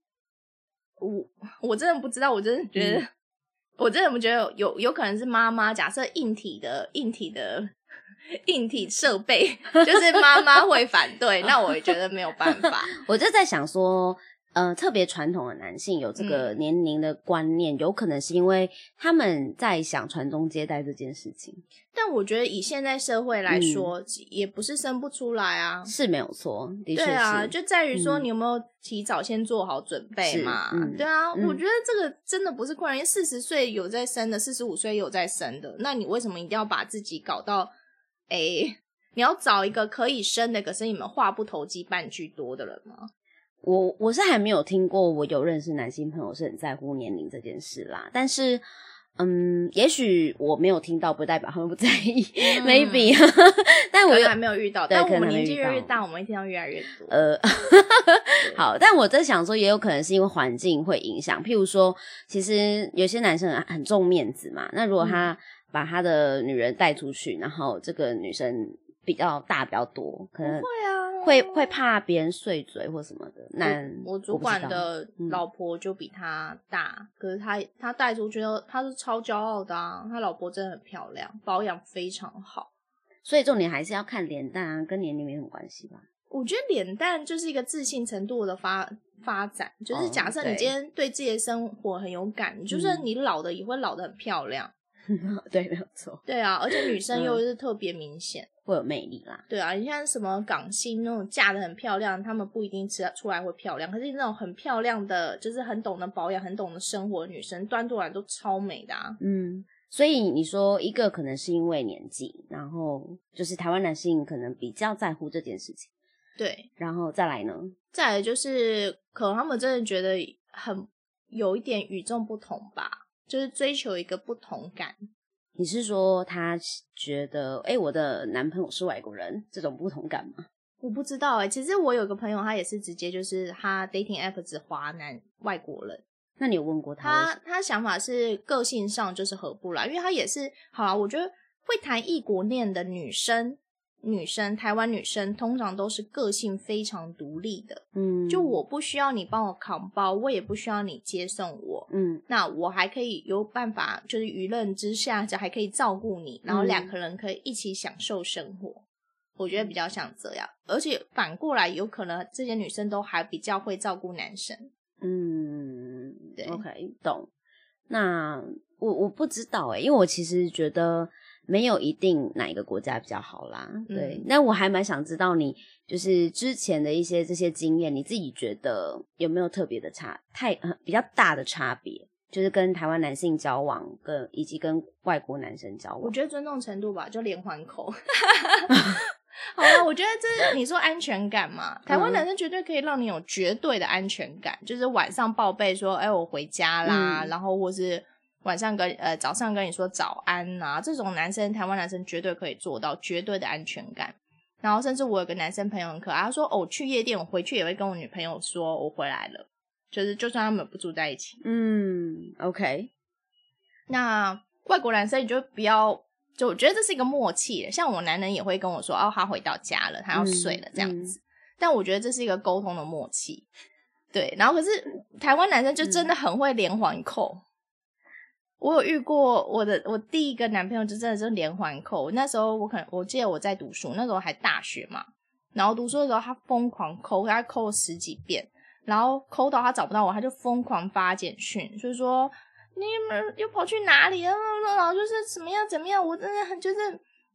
我我真的不知道，我真的觉得，嗯 我真的不觉得有有有可能是妈妈，假设硬体的硬体的 硬体设备，就是妈妈会反对，那我也觉得没有办法。我就在想说，呃，特别传统的男性有这个嗯年龄的观念，有可能是因为他们在想传宗接代这件事情，但我觉得以现在社会来嗯说，也不是生不出来啊。是没有错，的确是。对啊，就在于说嗯你有没有提早先做好准备嘛？对啊，嗯我觉得这个真的不是困难，因为四十岁有在生的，四十五岁有在生的，那你为什么一定要把自己搞到诶？你要找一个可以生的，可是你们话不投机半句多的人吗？我我是还没有听过，我有认识男性朋友是很在乎年龄这件事啦。但是，嗯，也许我没有听到，不代表他们不在意、嗯 m a y b e 但我还没有遇到，对可能但我们年纪越来越大，我们会听到越来越多。呃，好，但我在想说，也有可能是因为环境会影响。譬如说，其实有些男生很很重面子嘛，那如果他把他的女人带出去，然后这个女生比较大比较多，可能会啊，会会怕别人碎嘴或什么的。那我主管的嗯老婆就比他大，可是他他带出去后，他是超骄傲的啊。他老婆真的很漂亮，保养非常好。所以重点还是要看脸蛋啊，跟年龄没什么关系吧。我觉得脸蛋就是一个自信程度的发发展，就是哦假设你今天对自己的生活很有感，你就算嗯你老的也会老的很漂亮。对，没有错，对啊，而且女生又嗯是特别明显。会有魅力啦。对啊，你像什么港星那种嫁的很漂亮，她们不一定吃出来会漂亮，可是那种很漂亮的，就是很懂得保养、很懂得生活的女生，端出来都超美的啊。嗯，所以你说一个可能是因为年纪，然后就是台湾男性可能比较在乎这件事情，对，然后再来呢，再来就是可能他们真的觉得很有一点与众不同吧，就是追求一个不同感。你是说他觉得，哎、我的男朋友是外国人，这种不同感吗？我不知道哎、其实我有个朋友，他也是直接就是他 dating app 只华男外国人，那你有问过他为他？他想法是个性上就是合不来，因为他也是好啦，我觉得会谈异国恋的女生，女生台湾女生通常都是个性非常独立的，嗯，就我不需要你帮我扛包，我也不需要你接送我，嗯那我还可以有办法，就是舆论之下，就还可以照顾你，然后嗯两个人可以一起享受生活。我觉得比较像这样，而且反过来，有可能这些女生都还比较会照顾男生。嗯，对，OK，懂。那我我不知道哎、因为我其实觉得没有一定哪一个国家比较好啦。对，嗯那我还蛮想知道你就是之前的一些这些经验，你自己觉得有没有特别的差，太呃比较大的差别？就是跟台湾男性交往，跟以及跟外国男生交往。我觉得尊重程度吧，就连环扣。好了，我觉得这是你说安全感嘛，台湾嗯男生绝对可以让你有绝对的安全感，就是晚上报备说，哎，我回家啦，嗯然后或是晚上跟呃早上跟你说早安呐、这种男生台湾男生绝对可以做到绝对的安全感。然后甚至我有个男生朋友很可爱，他说，哦，去夜店，我回去也会跟我女朋友说我回来了，就是就算他们不住在一起。嗯，OK，那外国男生你就不要，就我觉得这是一个默契。像我男人也会跟我说，哦，他回到家了，他要睡了嗯这样子。但我觉得这是一个沟通的默契，对。然后可是台湾男生就真的很会连环扣。我有遇过我的我第一个男朋友就真的是连环扣。那时候我可能我记得我在读书，那时候还大学嘛，然后读书的时候他疯狂扣，他扣了十几遍，然后扣到他找不到我，他就疯狂发简讯，就是说你们又跑去哪里了？然后就是怎么样怎么样，我真的很就是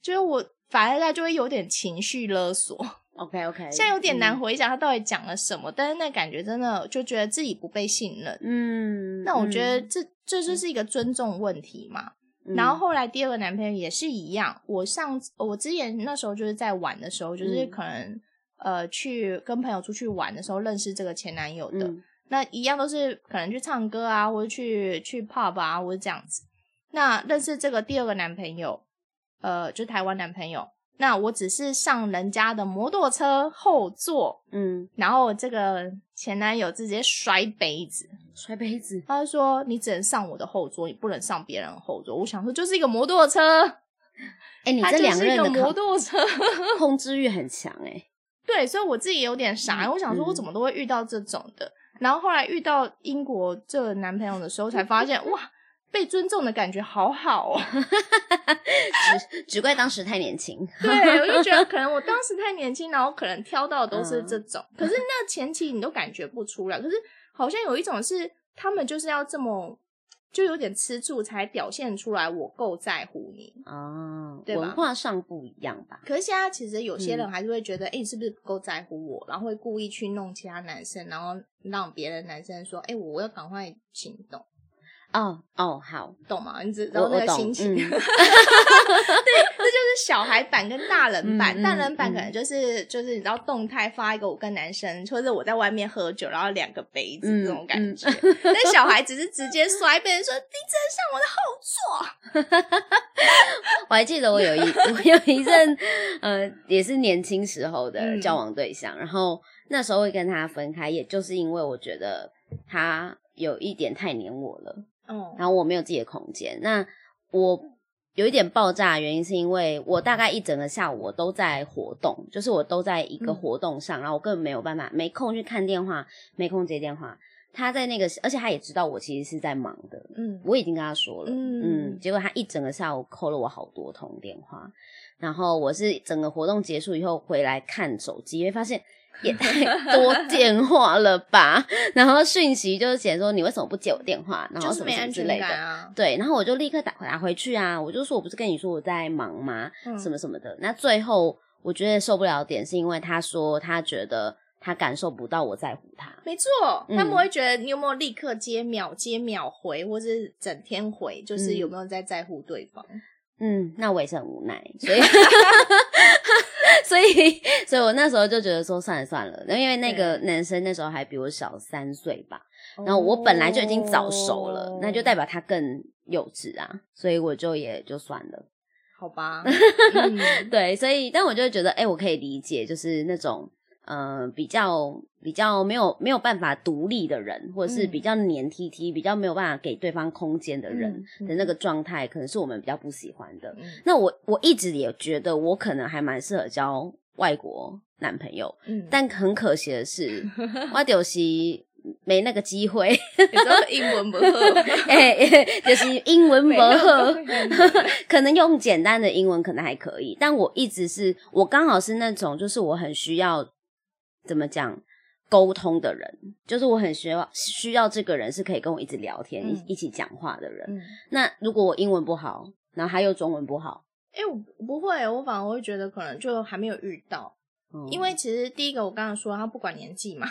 就是我反而他就会有点情绪勒索，OK OK，现在有点难回想他到底讲了什么，但是那感觉真的就觉得自己不被信任。嗯，那我觉得嗯这这就是一个尊重问题嘛。嗯然后后来第二个男朋友也是一样，我上我之前那时候就是在玩的时候，就是嗯可能、呃去跟朋友出去玩的时候认识这个前男友的，嗯那一样都是可能去唱歌啊，或者去去 pub 啊，或者这样子。那认识这个第二个男朋友，呃，就台湾男朋友，那我只是上人家的摩托车后座，嗯，然后这个前男友直接摔杯子，摔杯子，他就说你只能上我的后座，你不能上别人的后座。我想说就是一个摩托车，哎、你 他这两任的摩托车。控制欲很强哎、对，所以我自己有点傻，嗯我想说我怎么都会遇到这种的。然后后来遇到英国这个男朋友的时候，才发现哇，被尊重的感觉好好哦。只只怪当时太年轻。对，我就觉得可能我当时太年轻，然后可能挑到的都是这嗯种。可是那前期你都感觉不出来，可是好像有一种是他们就是要这么，就有点吃醋才表现出来我够在乎你。哦，对吧文化上不一样吧？可是现在其实有些人嗯还是会觉得，哎、你是不是不够在乎我？然后会故意去弄其他男生，然后让别的男生说，哎、我要赶快行动。哦哦，好，懂吗？你知道那个心情？嗯 对，这就是小孩版跟大人版。大人版可能嗯就是就是你知道动态发一个我跟男生，或者我在外面喝酒，然后两个杯子嗯这种感觉。但小孩只是直接摔一杯，说你只能上我的后座。我还记得我有一 我有一任呃也是年轻时候的嗯交往对象，然后那时候会跟他分开，也就是因为我觉得他有一点太黏我了，哦，然后我没有自己的空间。那我有一点爆炸的原因是因为我大概一整个下午我都在活动，就是我都在一个嗯活动上，然后我根本没有办法没空去看电话，没空接电话。他在那个，而且他也知道我其实是在忙的，嗯我已经跟他说了，嗯嗯结果他一整个下午扣了我好多通电话，然后我是整个活动结束以后回来看手机，会发现也太 多电话了吧，然后讯息就是写说你为什么不接我电话，然后什么什么之类的，啊。对，然后我就立刻打打回去啊，我就说我不是跟你说我在忙吗？嗯什么什么的。那最后我觉得受不了点是因为他说他觉得他感受不到我在乎他，没错，嗯他们会觉得你有没有立刻接秒接秒回，或是整天回，就是嗯有没有在在乎对方。嗯，那我也是很无奈，所以 所以 所以我那时候就觉得说算了算了，因为那个男生那时候还比我小三岁吧，然后我本来就已经早熟了，哦那就代表他更幼稚啊，所以我就也就算了。好吧，嗯。对，所以但我就觉得，哎、我可以理解，就是那种呃比较比较没有没有办法独立的人，或者是嗯。比较黏 T T，、比较没有办法给对方空间的人嗯的那个状态，可能是我们比较不喜欢的。嗯。那我我一直也觉得我可能还蛮适合交外国男朋友，嗯，但很可惜的是，我就是没那个机会，英文不好，哎、就是英文不好，可能用简单的英文可能还可以，但我一直是我刚好是那种就是我很需要怎么讲沟通的人，就是我很需要需要这个人是可以跟我一直聊天、嗯一一起讲话的人。嗯，那如果我英文不好，然后他又中文不好，哎、我我不会，我反而会觉得可能就还没有遇到，嗯因为其实第一个我刚刚说他不管年纪嘛，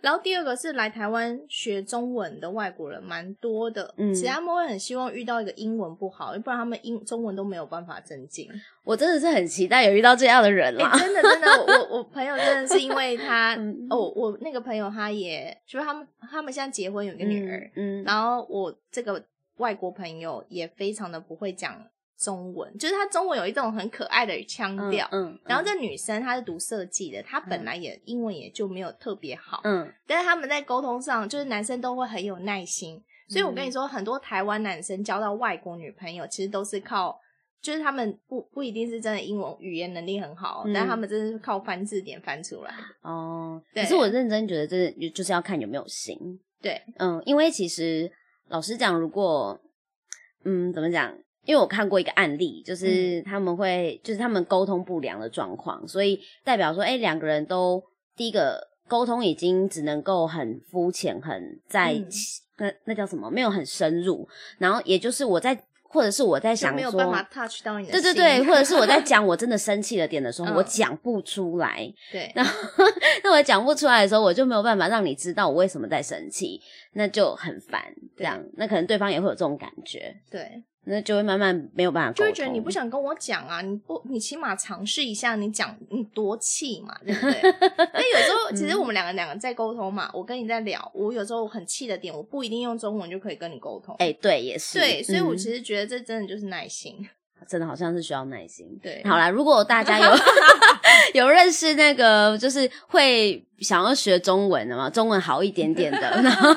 然后第二个是来台湾学中文的外国人蛮多的，嗯其实他们会很希望遇到一个英文不好，不然他们英中文都没有办法增进。我真的是很期待有遇到这样的人哎、啦。真的真的，我我朋友真的是因为他，嗯哦，我那个朋友他也，就是他们他们现在结婚有一个女儿，嗯，嗯然后我这个外国朋友也非常的不会讲中文，就是他中文有一种很可爱的腔调。嗯，嗯然后这女生她是读设计的，她本来也英文也就没有特别好，嗯但是他们在沟通上，就是男生都会很有耐心。所以我跟你说，很多台湾男生交到外国女朋友，其实都是靠，就是他们不不一定是真的英文语言能力很好，嗯但他们真的是靠翻字典翻出来的。哦，对可是我认真觉得这就是要看有没有心。对，嗯，因为其实老实讲，如果嗯怎么讲？因为我看过一个案例，就是他们会，就是他们沟通不良的状况，所以代表说，哎，两个人都第一个沟通已经只能够很肤浅，很在、嗯。那那叫什么，没有很深入。然后也就是我在，或者是我在想说，没有办法 touch 到你的对对对，或者是我在讲我真的生气的点的时候，嗯。我讲不出来。对，然 后那我讲不出来的时候，我就没有办法让你知道我为什么在生气，那就很烦。这样，那可能对方也会有这种感觉，对，那就会慢慢没有办法就会觉得你不想跟我讲啊，你不，你起码尝试一下，你讲你多气嘛，对不对？因为有时候其实我们两个两个在沟通嘛，我跟你在聊，我有时候很气的点，我不一定用中文就可以跟你沟通。哎、对，也是，对，所以我嗯其实觉得这真的就是耐心。真的好像是需要耐心。对，好啦，如果大家有 有认识那个就是会想要学中文的嘛，中文好一点点的，然后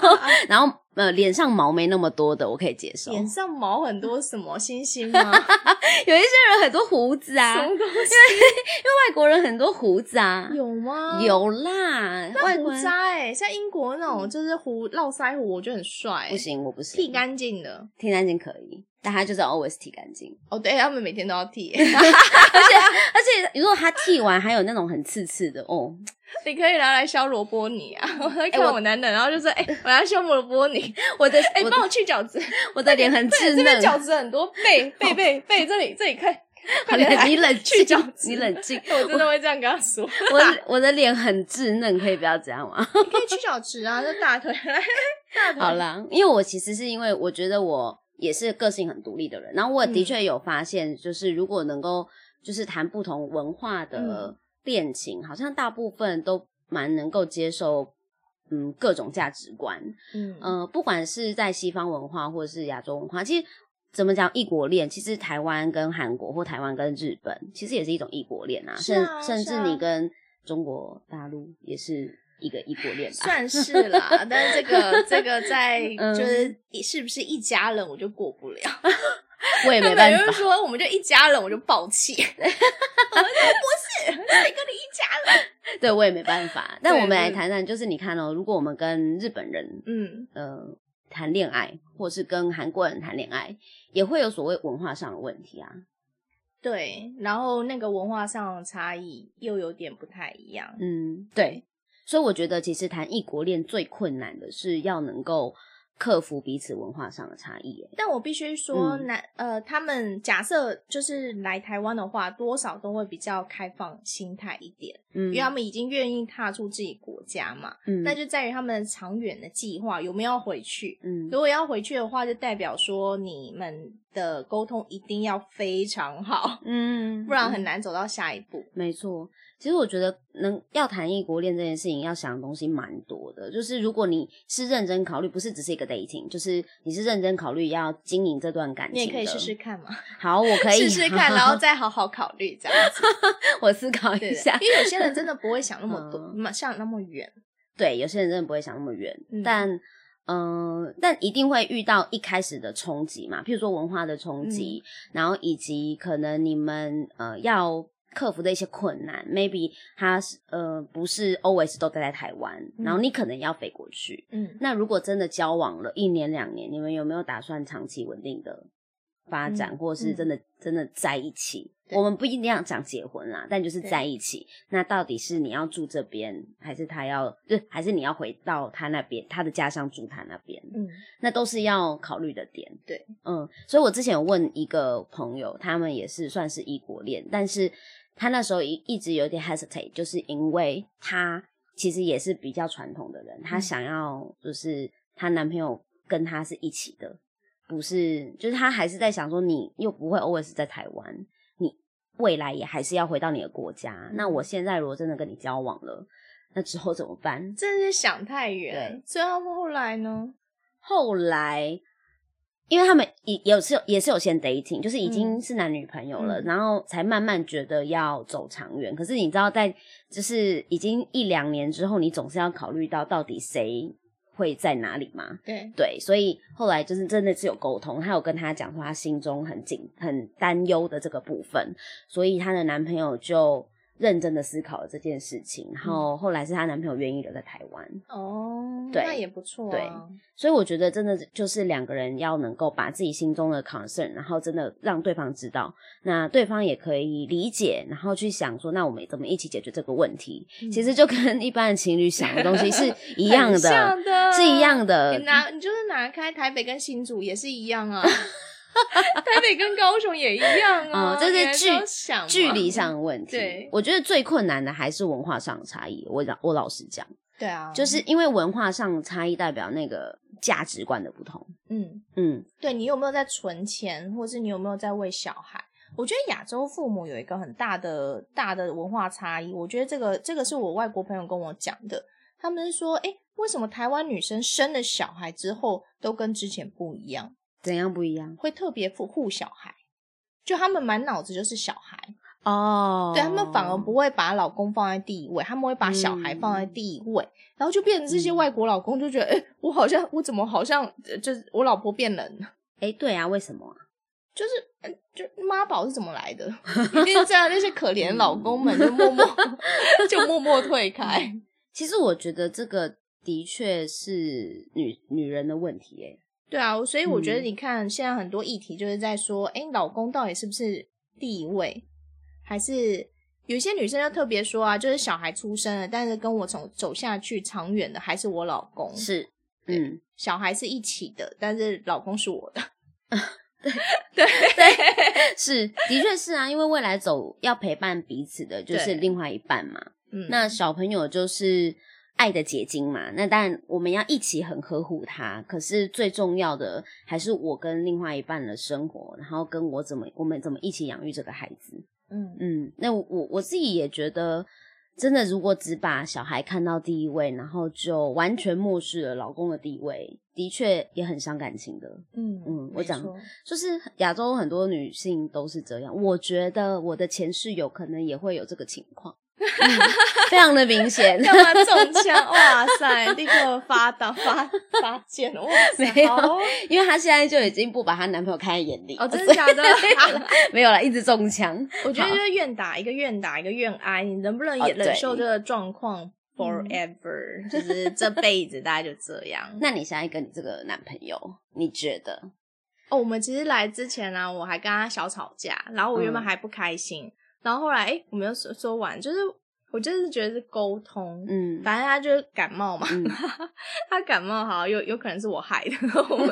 然后呃脸上毛没那么多的，我可以接受。脸上毛很多什么星星吗？有一些人很多胡子啊，因为什么东西？外国人很多胡子啊，有吗？有啦，外国人胡渣哎、像英国那种就是胡络腮胡，我觉得很帅、不行，我不行，剃干净的。剃干净可以，但他就是 always 剃干净，哦，对他们每天都要剃，而且而且如果他剃完还有那种很刺刺的哦，你可以拿来削萝卜泥啊！我在看我我男的，然后就说：“哎、我要削萝卜泥，我的 哎、我帮我去角质，我的脸很，稚嫩，这边角质很多，背背背背这里这里看好冷，你冷静你冷静。我真的会这样跟他说。我的我的脸很稚嫩，可以不要这样吗？你可以去角质啊，就大腿来大腿。好啦，因为我其实是因为我觉得我也是个性很独立的人，然后我的确有发现，就是如果能够就是谈不同文化的恋情，好像大部分都蛮能够接受。嗯，各种价值观，嗯呃，不管是在西方文化或者是亚洲文化，其实怎么讲异国恋，其实台湾跟韩国或台湾跟日本，其实也是一种异国恋啊，甚啊甚至你跟中国大陆也是一个异国恋吧。算是啦，但是这个这个在嗯就是是不是一家人，我就过不了。我也没办法，们就说我们就一家人，我就爆气。我说不是，谁跟你一家人？对我也没办法。但我们来对谈谈，就是你看哦，如果我们跟日本人嗯，呃谈恋爱，或是跟韩国人谈恋爱，也会有所谓文化上的问题啊。对。然后那个文化上的差异又有点不太一样。嗯，对。所以我觉得，其实谈异国恋最困难的是要能够克服彼此文化上的差异。但我必须说，嗯男、呃，他们假设就是来台湾的话，多少都会比较开放心态一点，嗯，因为他们已经愿意踏出自己国家嘛。嗯，那就在于他们长远的计划有没有要回去。嗯如果要回去的话，就代表说你们的沟通一定要非常好，嗯，不然很嗯难走到下一步。没错，其实我觉得能要谈异国恋这件事情，要想的东西蛮多的。就是如果你是认真考虑，不是只是一个 dating，就是你是认真考虑要经营这段感情，你也可以试试。看嘛，好，我可以试试看，然后再好好考虑这样子。我思考一下。因为有些人真的不会想那么多，嗯想那么远。对，有些人真的不会想那么远，嗯但嗯、呃但一定会遇到一开始的冲击嘛，譬如说文化的冲击，嗯然后以及可能你们呃要克服的一些困难，maybe 他是呃不是 always 都待在台湾，然后你可能要飞过去。嗯，那如果真的交往了一年两年，你们有没有打算长期稳定的发展，嗯或是真的、真的在一起？我们不一定要讲结婚啦，但就是在一起。那到底是你要住这边，还是他要就还是你要回到他那边，他的家乡住他那边？嗯那都是要考虑的点。对，嗯，所以我之前有问一个朋友，他们也是算是异国恋，但是他那时候一一直有点 hesitate，就是因为他其实也是比较传统的人，他嗯想要就是她男朋友跟她是一起的，不是，就是她还是在想说，你又不会 always 在台湾，你未来也还是要回到你的国家。那我现在如果真的跟你交往了，那之后怎么办？真的是想太远。所以他们后来呢？后来，因为他们也也是有也是有先 dating，就是已经嗯是男女朋友了，嗯然后才慢慢觉得要走长远。可是你知道，在就是已经一两年之后，你总是要考虑到到底谁会在哪里嘛？对，对，所以后来就是真的是有沟通，她有跟他讲说他心中很紧、很担忧的这个部分，所以她的男朋友就认真的思考了这件事情，然后后来是她男朋友愿意留在台湾，哦，对那也不错、啊。对所以我觉得真的就是两个人要能够把自己心中的 concern，然后真的让对方知道，那对方也可以理解，然后去想说，那我们怎么一起解决这个问题？嗯其实就跟一般的情侣想的东西是一样的，的是一样的你。拿你就是拿开台北跟新竹也是一样啊，台北跟高雄也一样啊，哦，这是距距离上的问题。对我觉得最困难的还是文化上的差异。我老我老实讲，对啊，就是因为文化上的差异代表那个价值观的不同。嗯，嗯对你有没有在存钱，或是你有没有在为小孩？我觉得亚洲父母有一个很大的大的文化差异，我觉得这个这个是我外国朋友跟我讲的，他们是说，哎，为什么台湾女生生了小孩之后都跟之前不一样，怎样不一样？会特别护护小孩，就他们满脑子就是小孩，哦对他们反而不会把老公放在第一位，他们会把小孩放在第一位，然后就变成这些外国老公就觉得，哎、我好像我怎么好像呃就是我老婆变人了，哎，对啊，为什么啊？就是呃就妈宝是怎么来的？一定是这样，那些可怜的老公们就默默 就默默退开。其实我觉得这个的确是女女人的问题，哎，对啊，所以我觉得嗯。你看现在很多议题就是在说，哎、老公到底是不是第一位，还是有些女生就特别说啊，就是小孩出生了，但是跟我从走下去长远的还是我老公，是，嗯，小孩是一起的，但是老公是我的。对对。对，是，的确是啊，因为未来走要陪伴彼此的，就是另外一半嘛。嗯，那小朋友就是爱的结晶嘛，那当然我们要一起很呵护他。可是最重要的还是我跟另外一半的生活，然后跟我怎么我们怎么一起养育这个孩子。嗯嗯，那我我自己也觉得，真的如果只把小孩看到第一位，然后就完全漠视了老公的地位，的确也很伤感情的。嗯嗯我讲就是亚洲很多女性都是这样，我觉得我的前室友可能也会有这个情况，嗯非常的明显。干嘛中枪？哇塞，立刻发到发发箭，哇塞，没有因为她现在就已经不把她男朋友看在眼里哦，真的假的？没有了，一直中枪。我觉得就是愿打一个愿打一个愿挨，你能不能哦也忍受这个状况 forever？、就是这辈子大概就这样。那你现在跟你这个男朋友，你觉得？哦，我们其实来之前呢、我还跟他小吵架，然后我原本嗯还不开心，然后后来哎，我们又说说完，就是我就是觉得是沟通，嗯反正他就是感冒嘛，嗯他感冒好有有可能是我害的，我们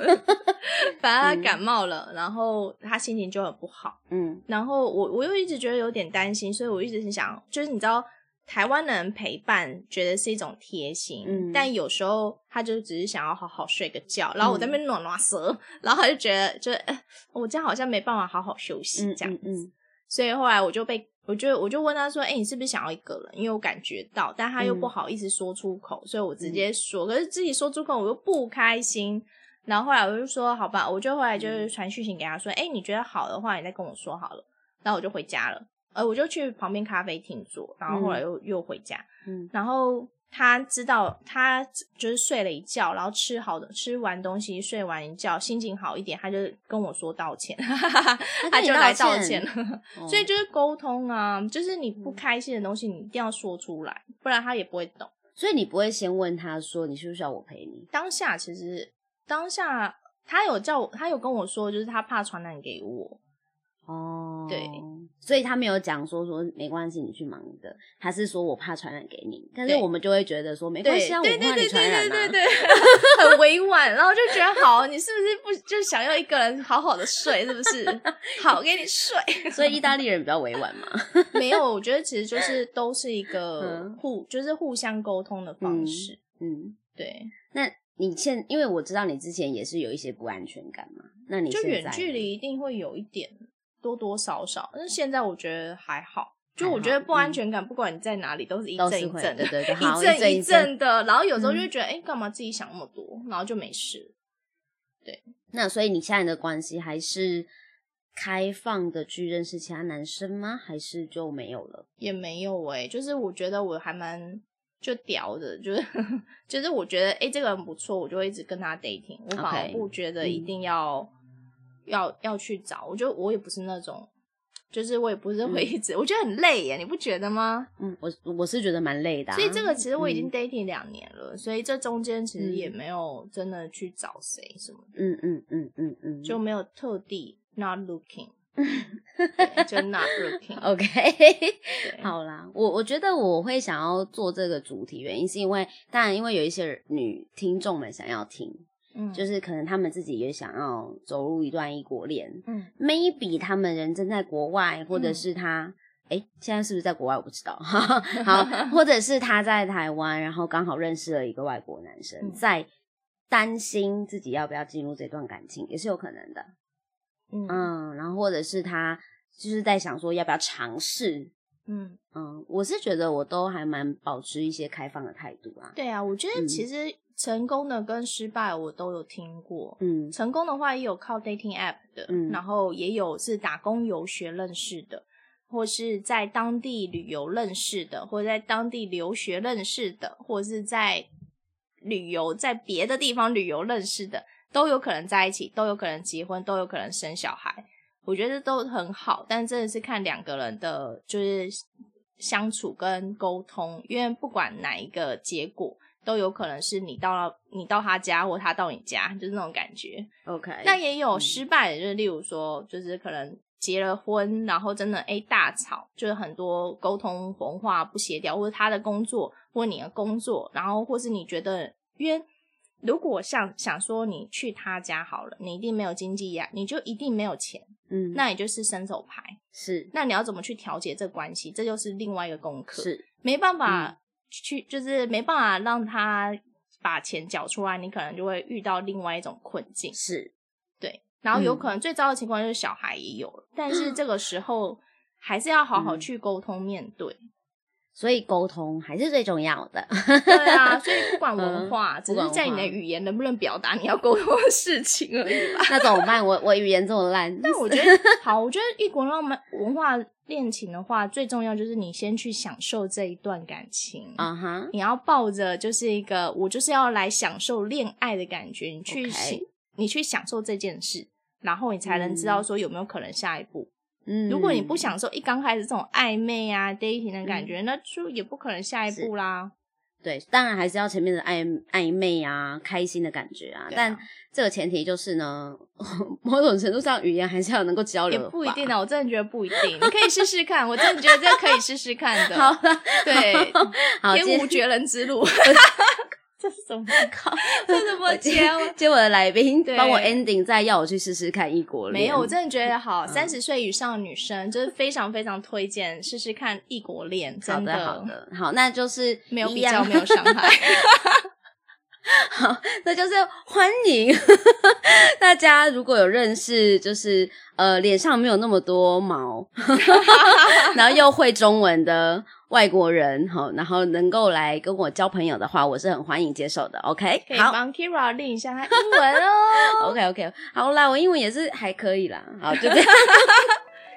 反正他感冒了，然后他心情就很不好，嗯然后我我又一直觉得有点担心，所以我一直很想，就是你知道。台湾的人陪伴，觉得是一种贴心，嗯但有时候他就只是想要好好睡个觉，然后我在那边暖暖舌，然后他就觉得，就、呃、我这样好像没办法好好休息嗯这样子，嗯所以后来我就被，我就我就问他说，哎、你是不是想要一个人？因为我感觉到，但他又嗯。不好意思说出口，所以我直接说，可是自己说出口我又不开心，然后后来我就说，好吧，我就后来就是传讯息给他说，哎、你觉得好的话，你再跟我说好了，然后我就回家了，呃，我就去旁边咖啡厅坐，然后后来又、又回家，嗯。然后他知道他就是睡了一觉，然后吃好的吃完东西，睡完一觉，心情好一点，他就跟我说道歉，他 就来道歉了。哦 所以就是沟通啊，就是你不开心的东西，你一定要说出来，不然他也不会懂。所以你不会先问他说你需不需要我陪你？当下其实当下他有叫我，他有跟我说，就是他怕传染给我。哦，对，所以他没有讲说说没关系，你去忙你的，他是说我怕传染给你，但是我们就会觉得说没对关系啊，我怕你传染啊，对对对 对，很委婉，然后就觉得好，你是不是不就想要一个人好好的睡，是不是？好，给你睡。所以意大利人比较委婉嘛，没有，我觉得其实就是都是一个嗯互，就是互相沟通的方式。嗯，对，那你现因为我知道你之前也是有一些不安全感嘛，那你就远距离一定会有一点多多少少，但是现在我觉得还好。就我觉得不安全感，不管你在哪里，都是一阵一阵的，对对对一阵一一阵的。然后有时候就觉得，哎、干嘛自己想那么多，然后就没事。对那所以你现在的关系还是开放的去认识其他男生吗？还是就没有了？也没有哎、就是我觉得我还蛮就屌的，就是 就是我觉得哎、诶这个人不错，我就会一直跟他 dating，我反而不觉得一嗯定要、要要去找，我觉得我也不是那种，就是我也不是会一直，我觉得很累耶，你不觉得吗？嗯，我我是觉得蛮累的啊、所以这个其实我已经嗯。dating 两年了，所以这中间其实也嗯。没有真的去找谁什么的，嗯嗯嗯嗯嗯，就。没有特地 not looking，就 not looking。OK，好啦，我我觉得我会想要做这个主题，原因是因为，当然因为有一些女听众们想要听，嗯，就是可能他们自己也想要走入一段异国恋嗯，maybe 他们人正在国外，或者嗯是他。诶现在是不是在国外？我不知道。好，或者是他在台湾，然后刚好认识了一个外国男生，嗯在担心自己要不要进入这段感情，也是有可能的。嗯嗯，然后或者是他就是在想说要不要尝试。嗯。嗯，我是觉得我都还蛮保持一些开放的态度啊。对啊，我觉得嗯其实成功的跟失败我都有听过。嗯成功的话也有靠 dating app 的，嗯然后也有是打工游学认识的，或是在当地旅游认识的，或者在当地留学认识的，或者是在旅游在别的地方旅游认识的，都有可能在一起，都有可能结婚，都有可能生小孩。我觉得都很好，但真的是看两个人的，就是相处跟沟通，因为不管哪一个结果，都有可能是你到了你到他家，或他到你家，就是那种感觉。，OK，那也有嗯失败的，就是例如说，就是可能结了婚，然后真的诶大吵，就是很多沟通文化不协调，或者他的工作或你的工作，然后或是你觉得，因为如果像想说你去他家好了，你一定没有经济压，你就一定没有钱，嗯，那你就是伸手牌。是那你要怎么去调节这关系？这就是另外一个功课。是没办嗯法去，就是没办法让他把钱缴出来，你可能就会遇到另外一种困境。是，对，然后有嗯可能最糟的情况就是小孩也有了，但是 这个时候还是要好好嗯去沟通面对。所以沟通还是最重要的。对啊，所以不管文嗯化，只是在你的语言能不能表达你要沟通的事情而已吧。那怎么办？我我语言这么烂，但我觉得好，我觉得异国浪漫文化恋情的话，最重要就是你先去享受这一段感情。啊哈，你要抱着就是一个我就是要来享受恋爱的感觉，你去你去享受这件事，然后你才能知道说有没有可能下一步。嗯，如果你不享受一刚开始这种暧昧啊 dating 的感觉，那就也不可能下一步啦。对，当然还是要前面的暧暧昧啊，开心的感觉啊。啊但这个前提就是呢，某种程度上语言还是要能够交流也，不一定啊，我真的觉得不一定。你可以试试看，我真的觉得这可以试试看的。好了，对，好，天天无绝人之路。这是什么？搞，这怎么接？接我的来宾对帮我 ending，再要我去试试看异国恋。没有，我真的觉得嗯好，三十岁以上的女生就是非常非常推荐试试看异国恋，好真的好的好，那就是没有比较，没有伤害。好，那就是欢迎 大家，如果有认识，就是呃脸上没有那么多毛，然后又会中文的外国人，好，然后能够来跟我交朋友的话，我是很欢迎接受的。OK，可以帮 Kira 练一下他英文哦。，OK OK，好啦，我英文也是还可以啦，好，就这样。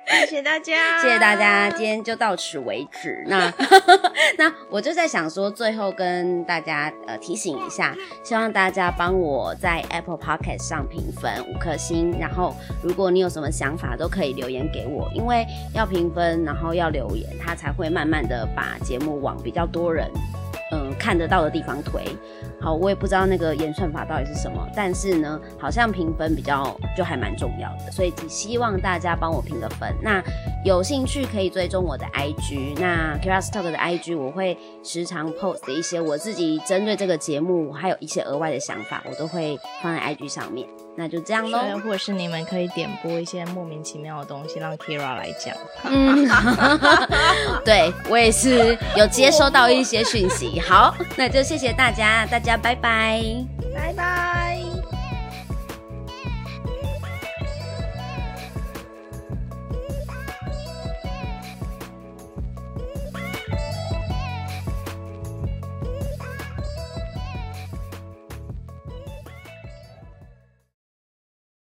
谢谢大家，谢谢大家，今天就到此为止。那 那我就在想说，最后跟大家呃提醒一下，希望大家帮我在 Apple Podcast 上评分五颗星，然后如果你有什么想法，都可以留言给我，因为要评分，然后要留言，它才会慢慢的把节目往比较多人嗯、看得到的地方推。好，我也不知道那个演算法到底是什么，但是呢，好像评分比较就还蛮重要的，所以只希望大家帮我评个分。那有兴趣可以追踪我的 IG，那 k i r a s Talk 的 IG 我会时常 post 一些我自己针对这个节目还有一些额外的想法，我都会放在 IG 上面。那就这样喽。对，或者是你们可以点播一些莫名其妙的东西，让 Kira 来讲。嗯，对我也是有接收到一些讯息。好，那就谢谢大家，大家拜拜。拜拜。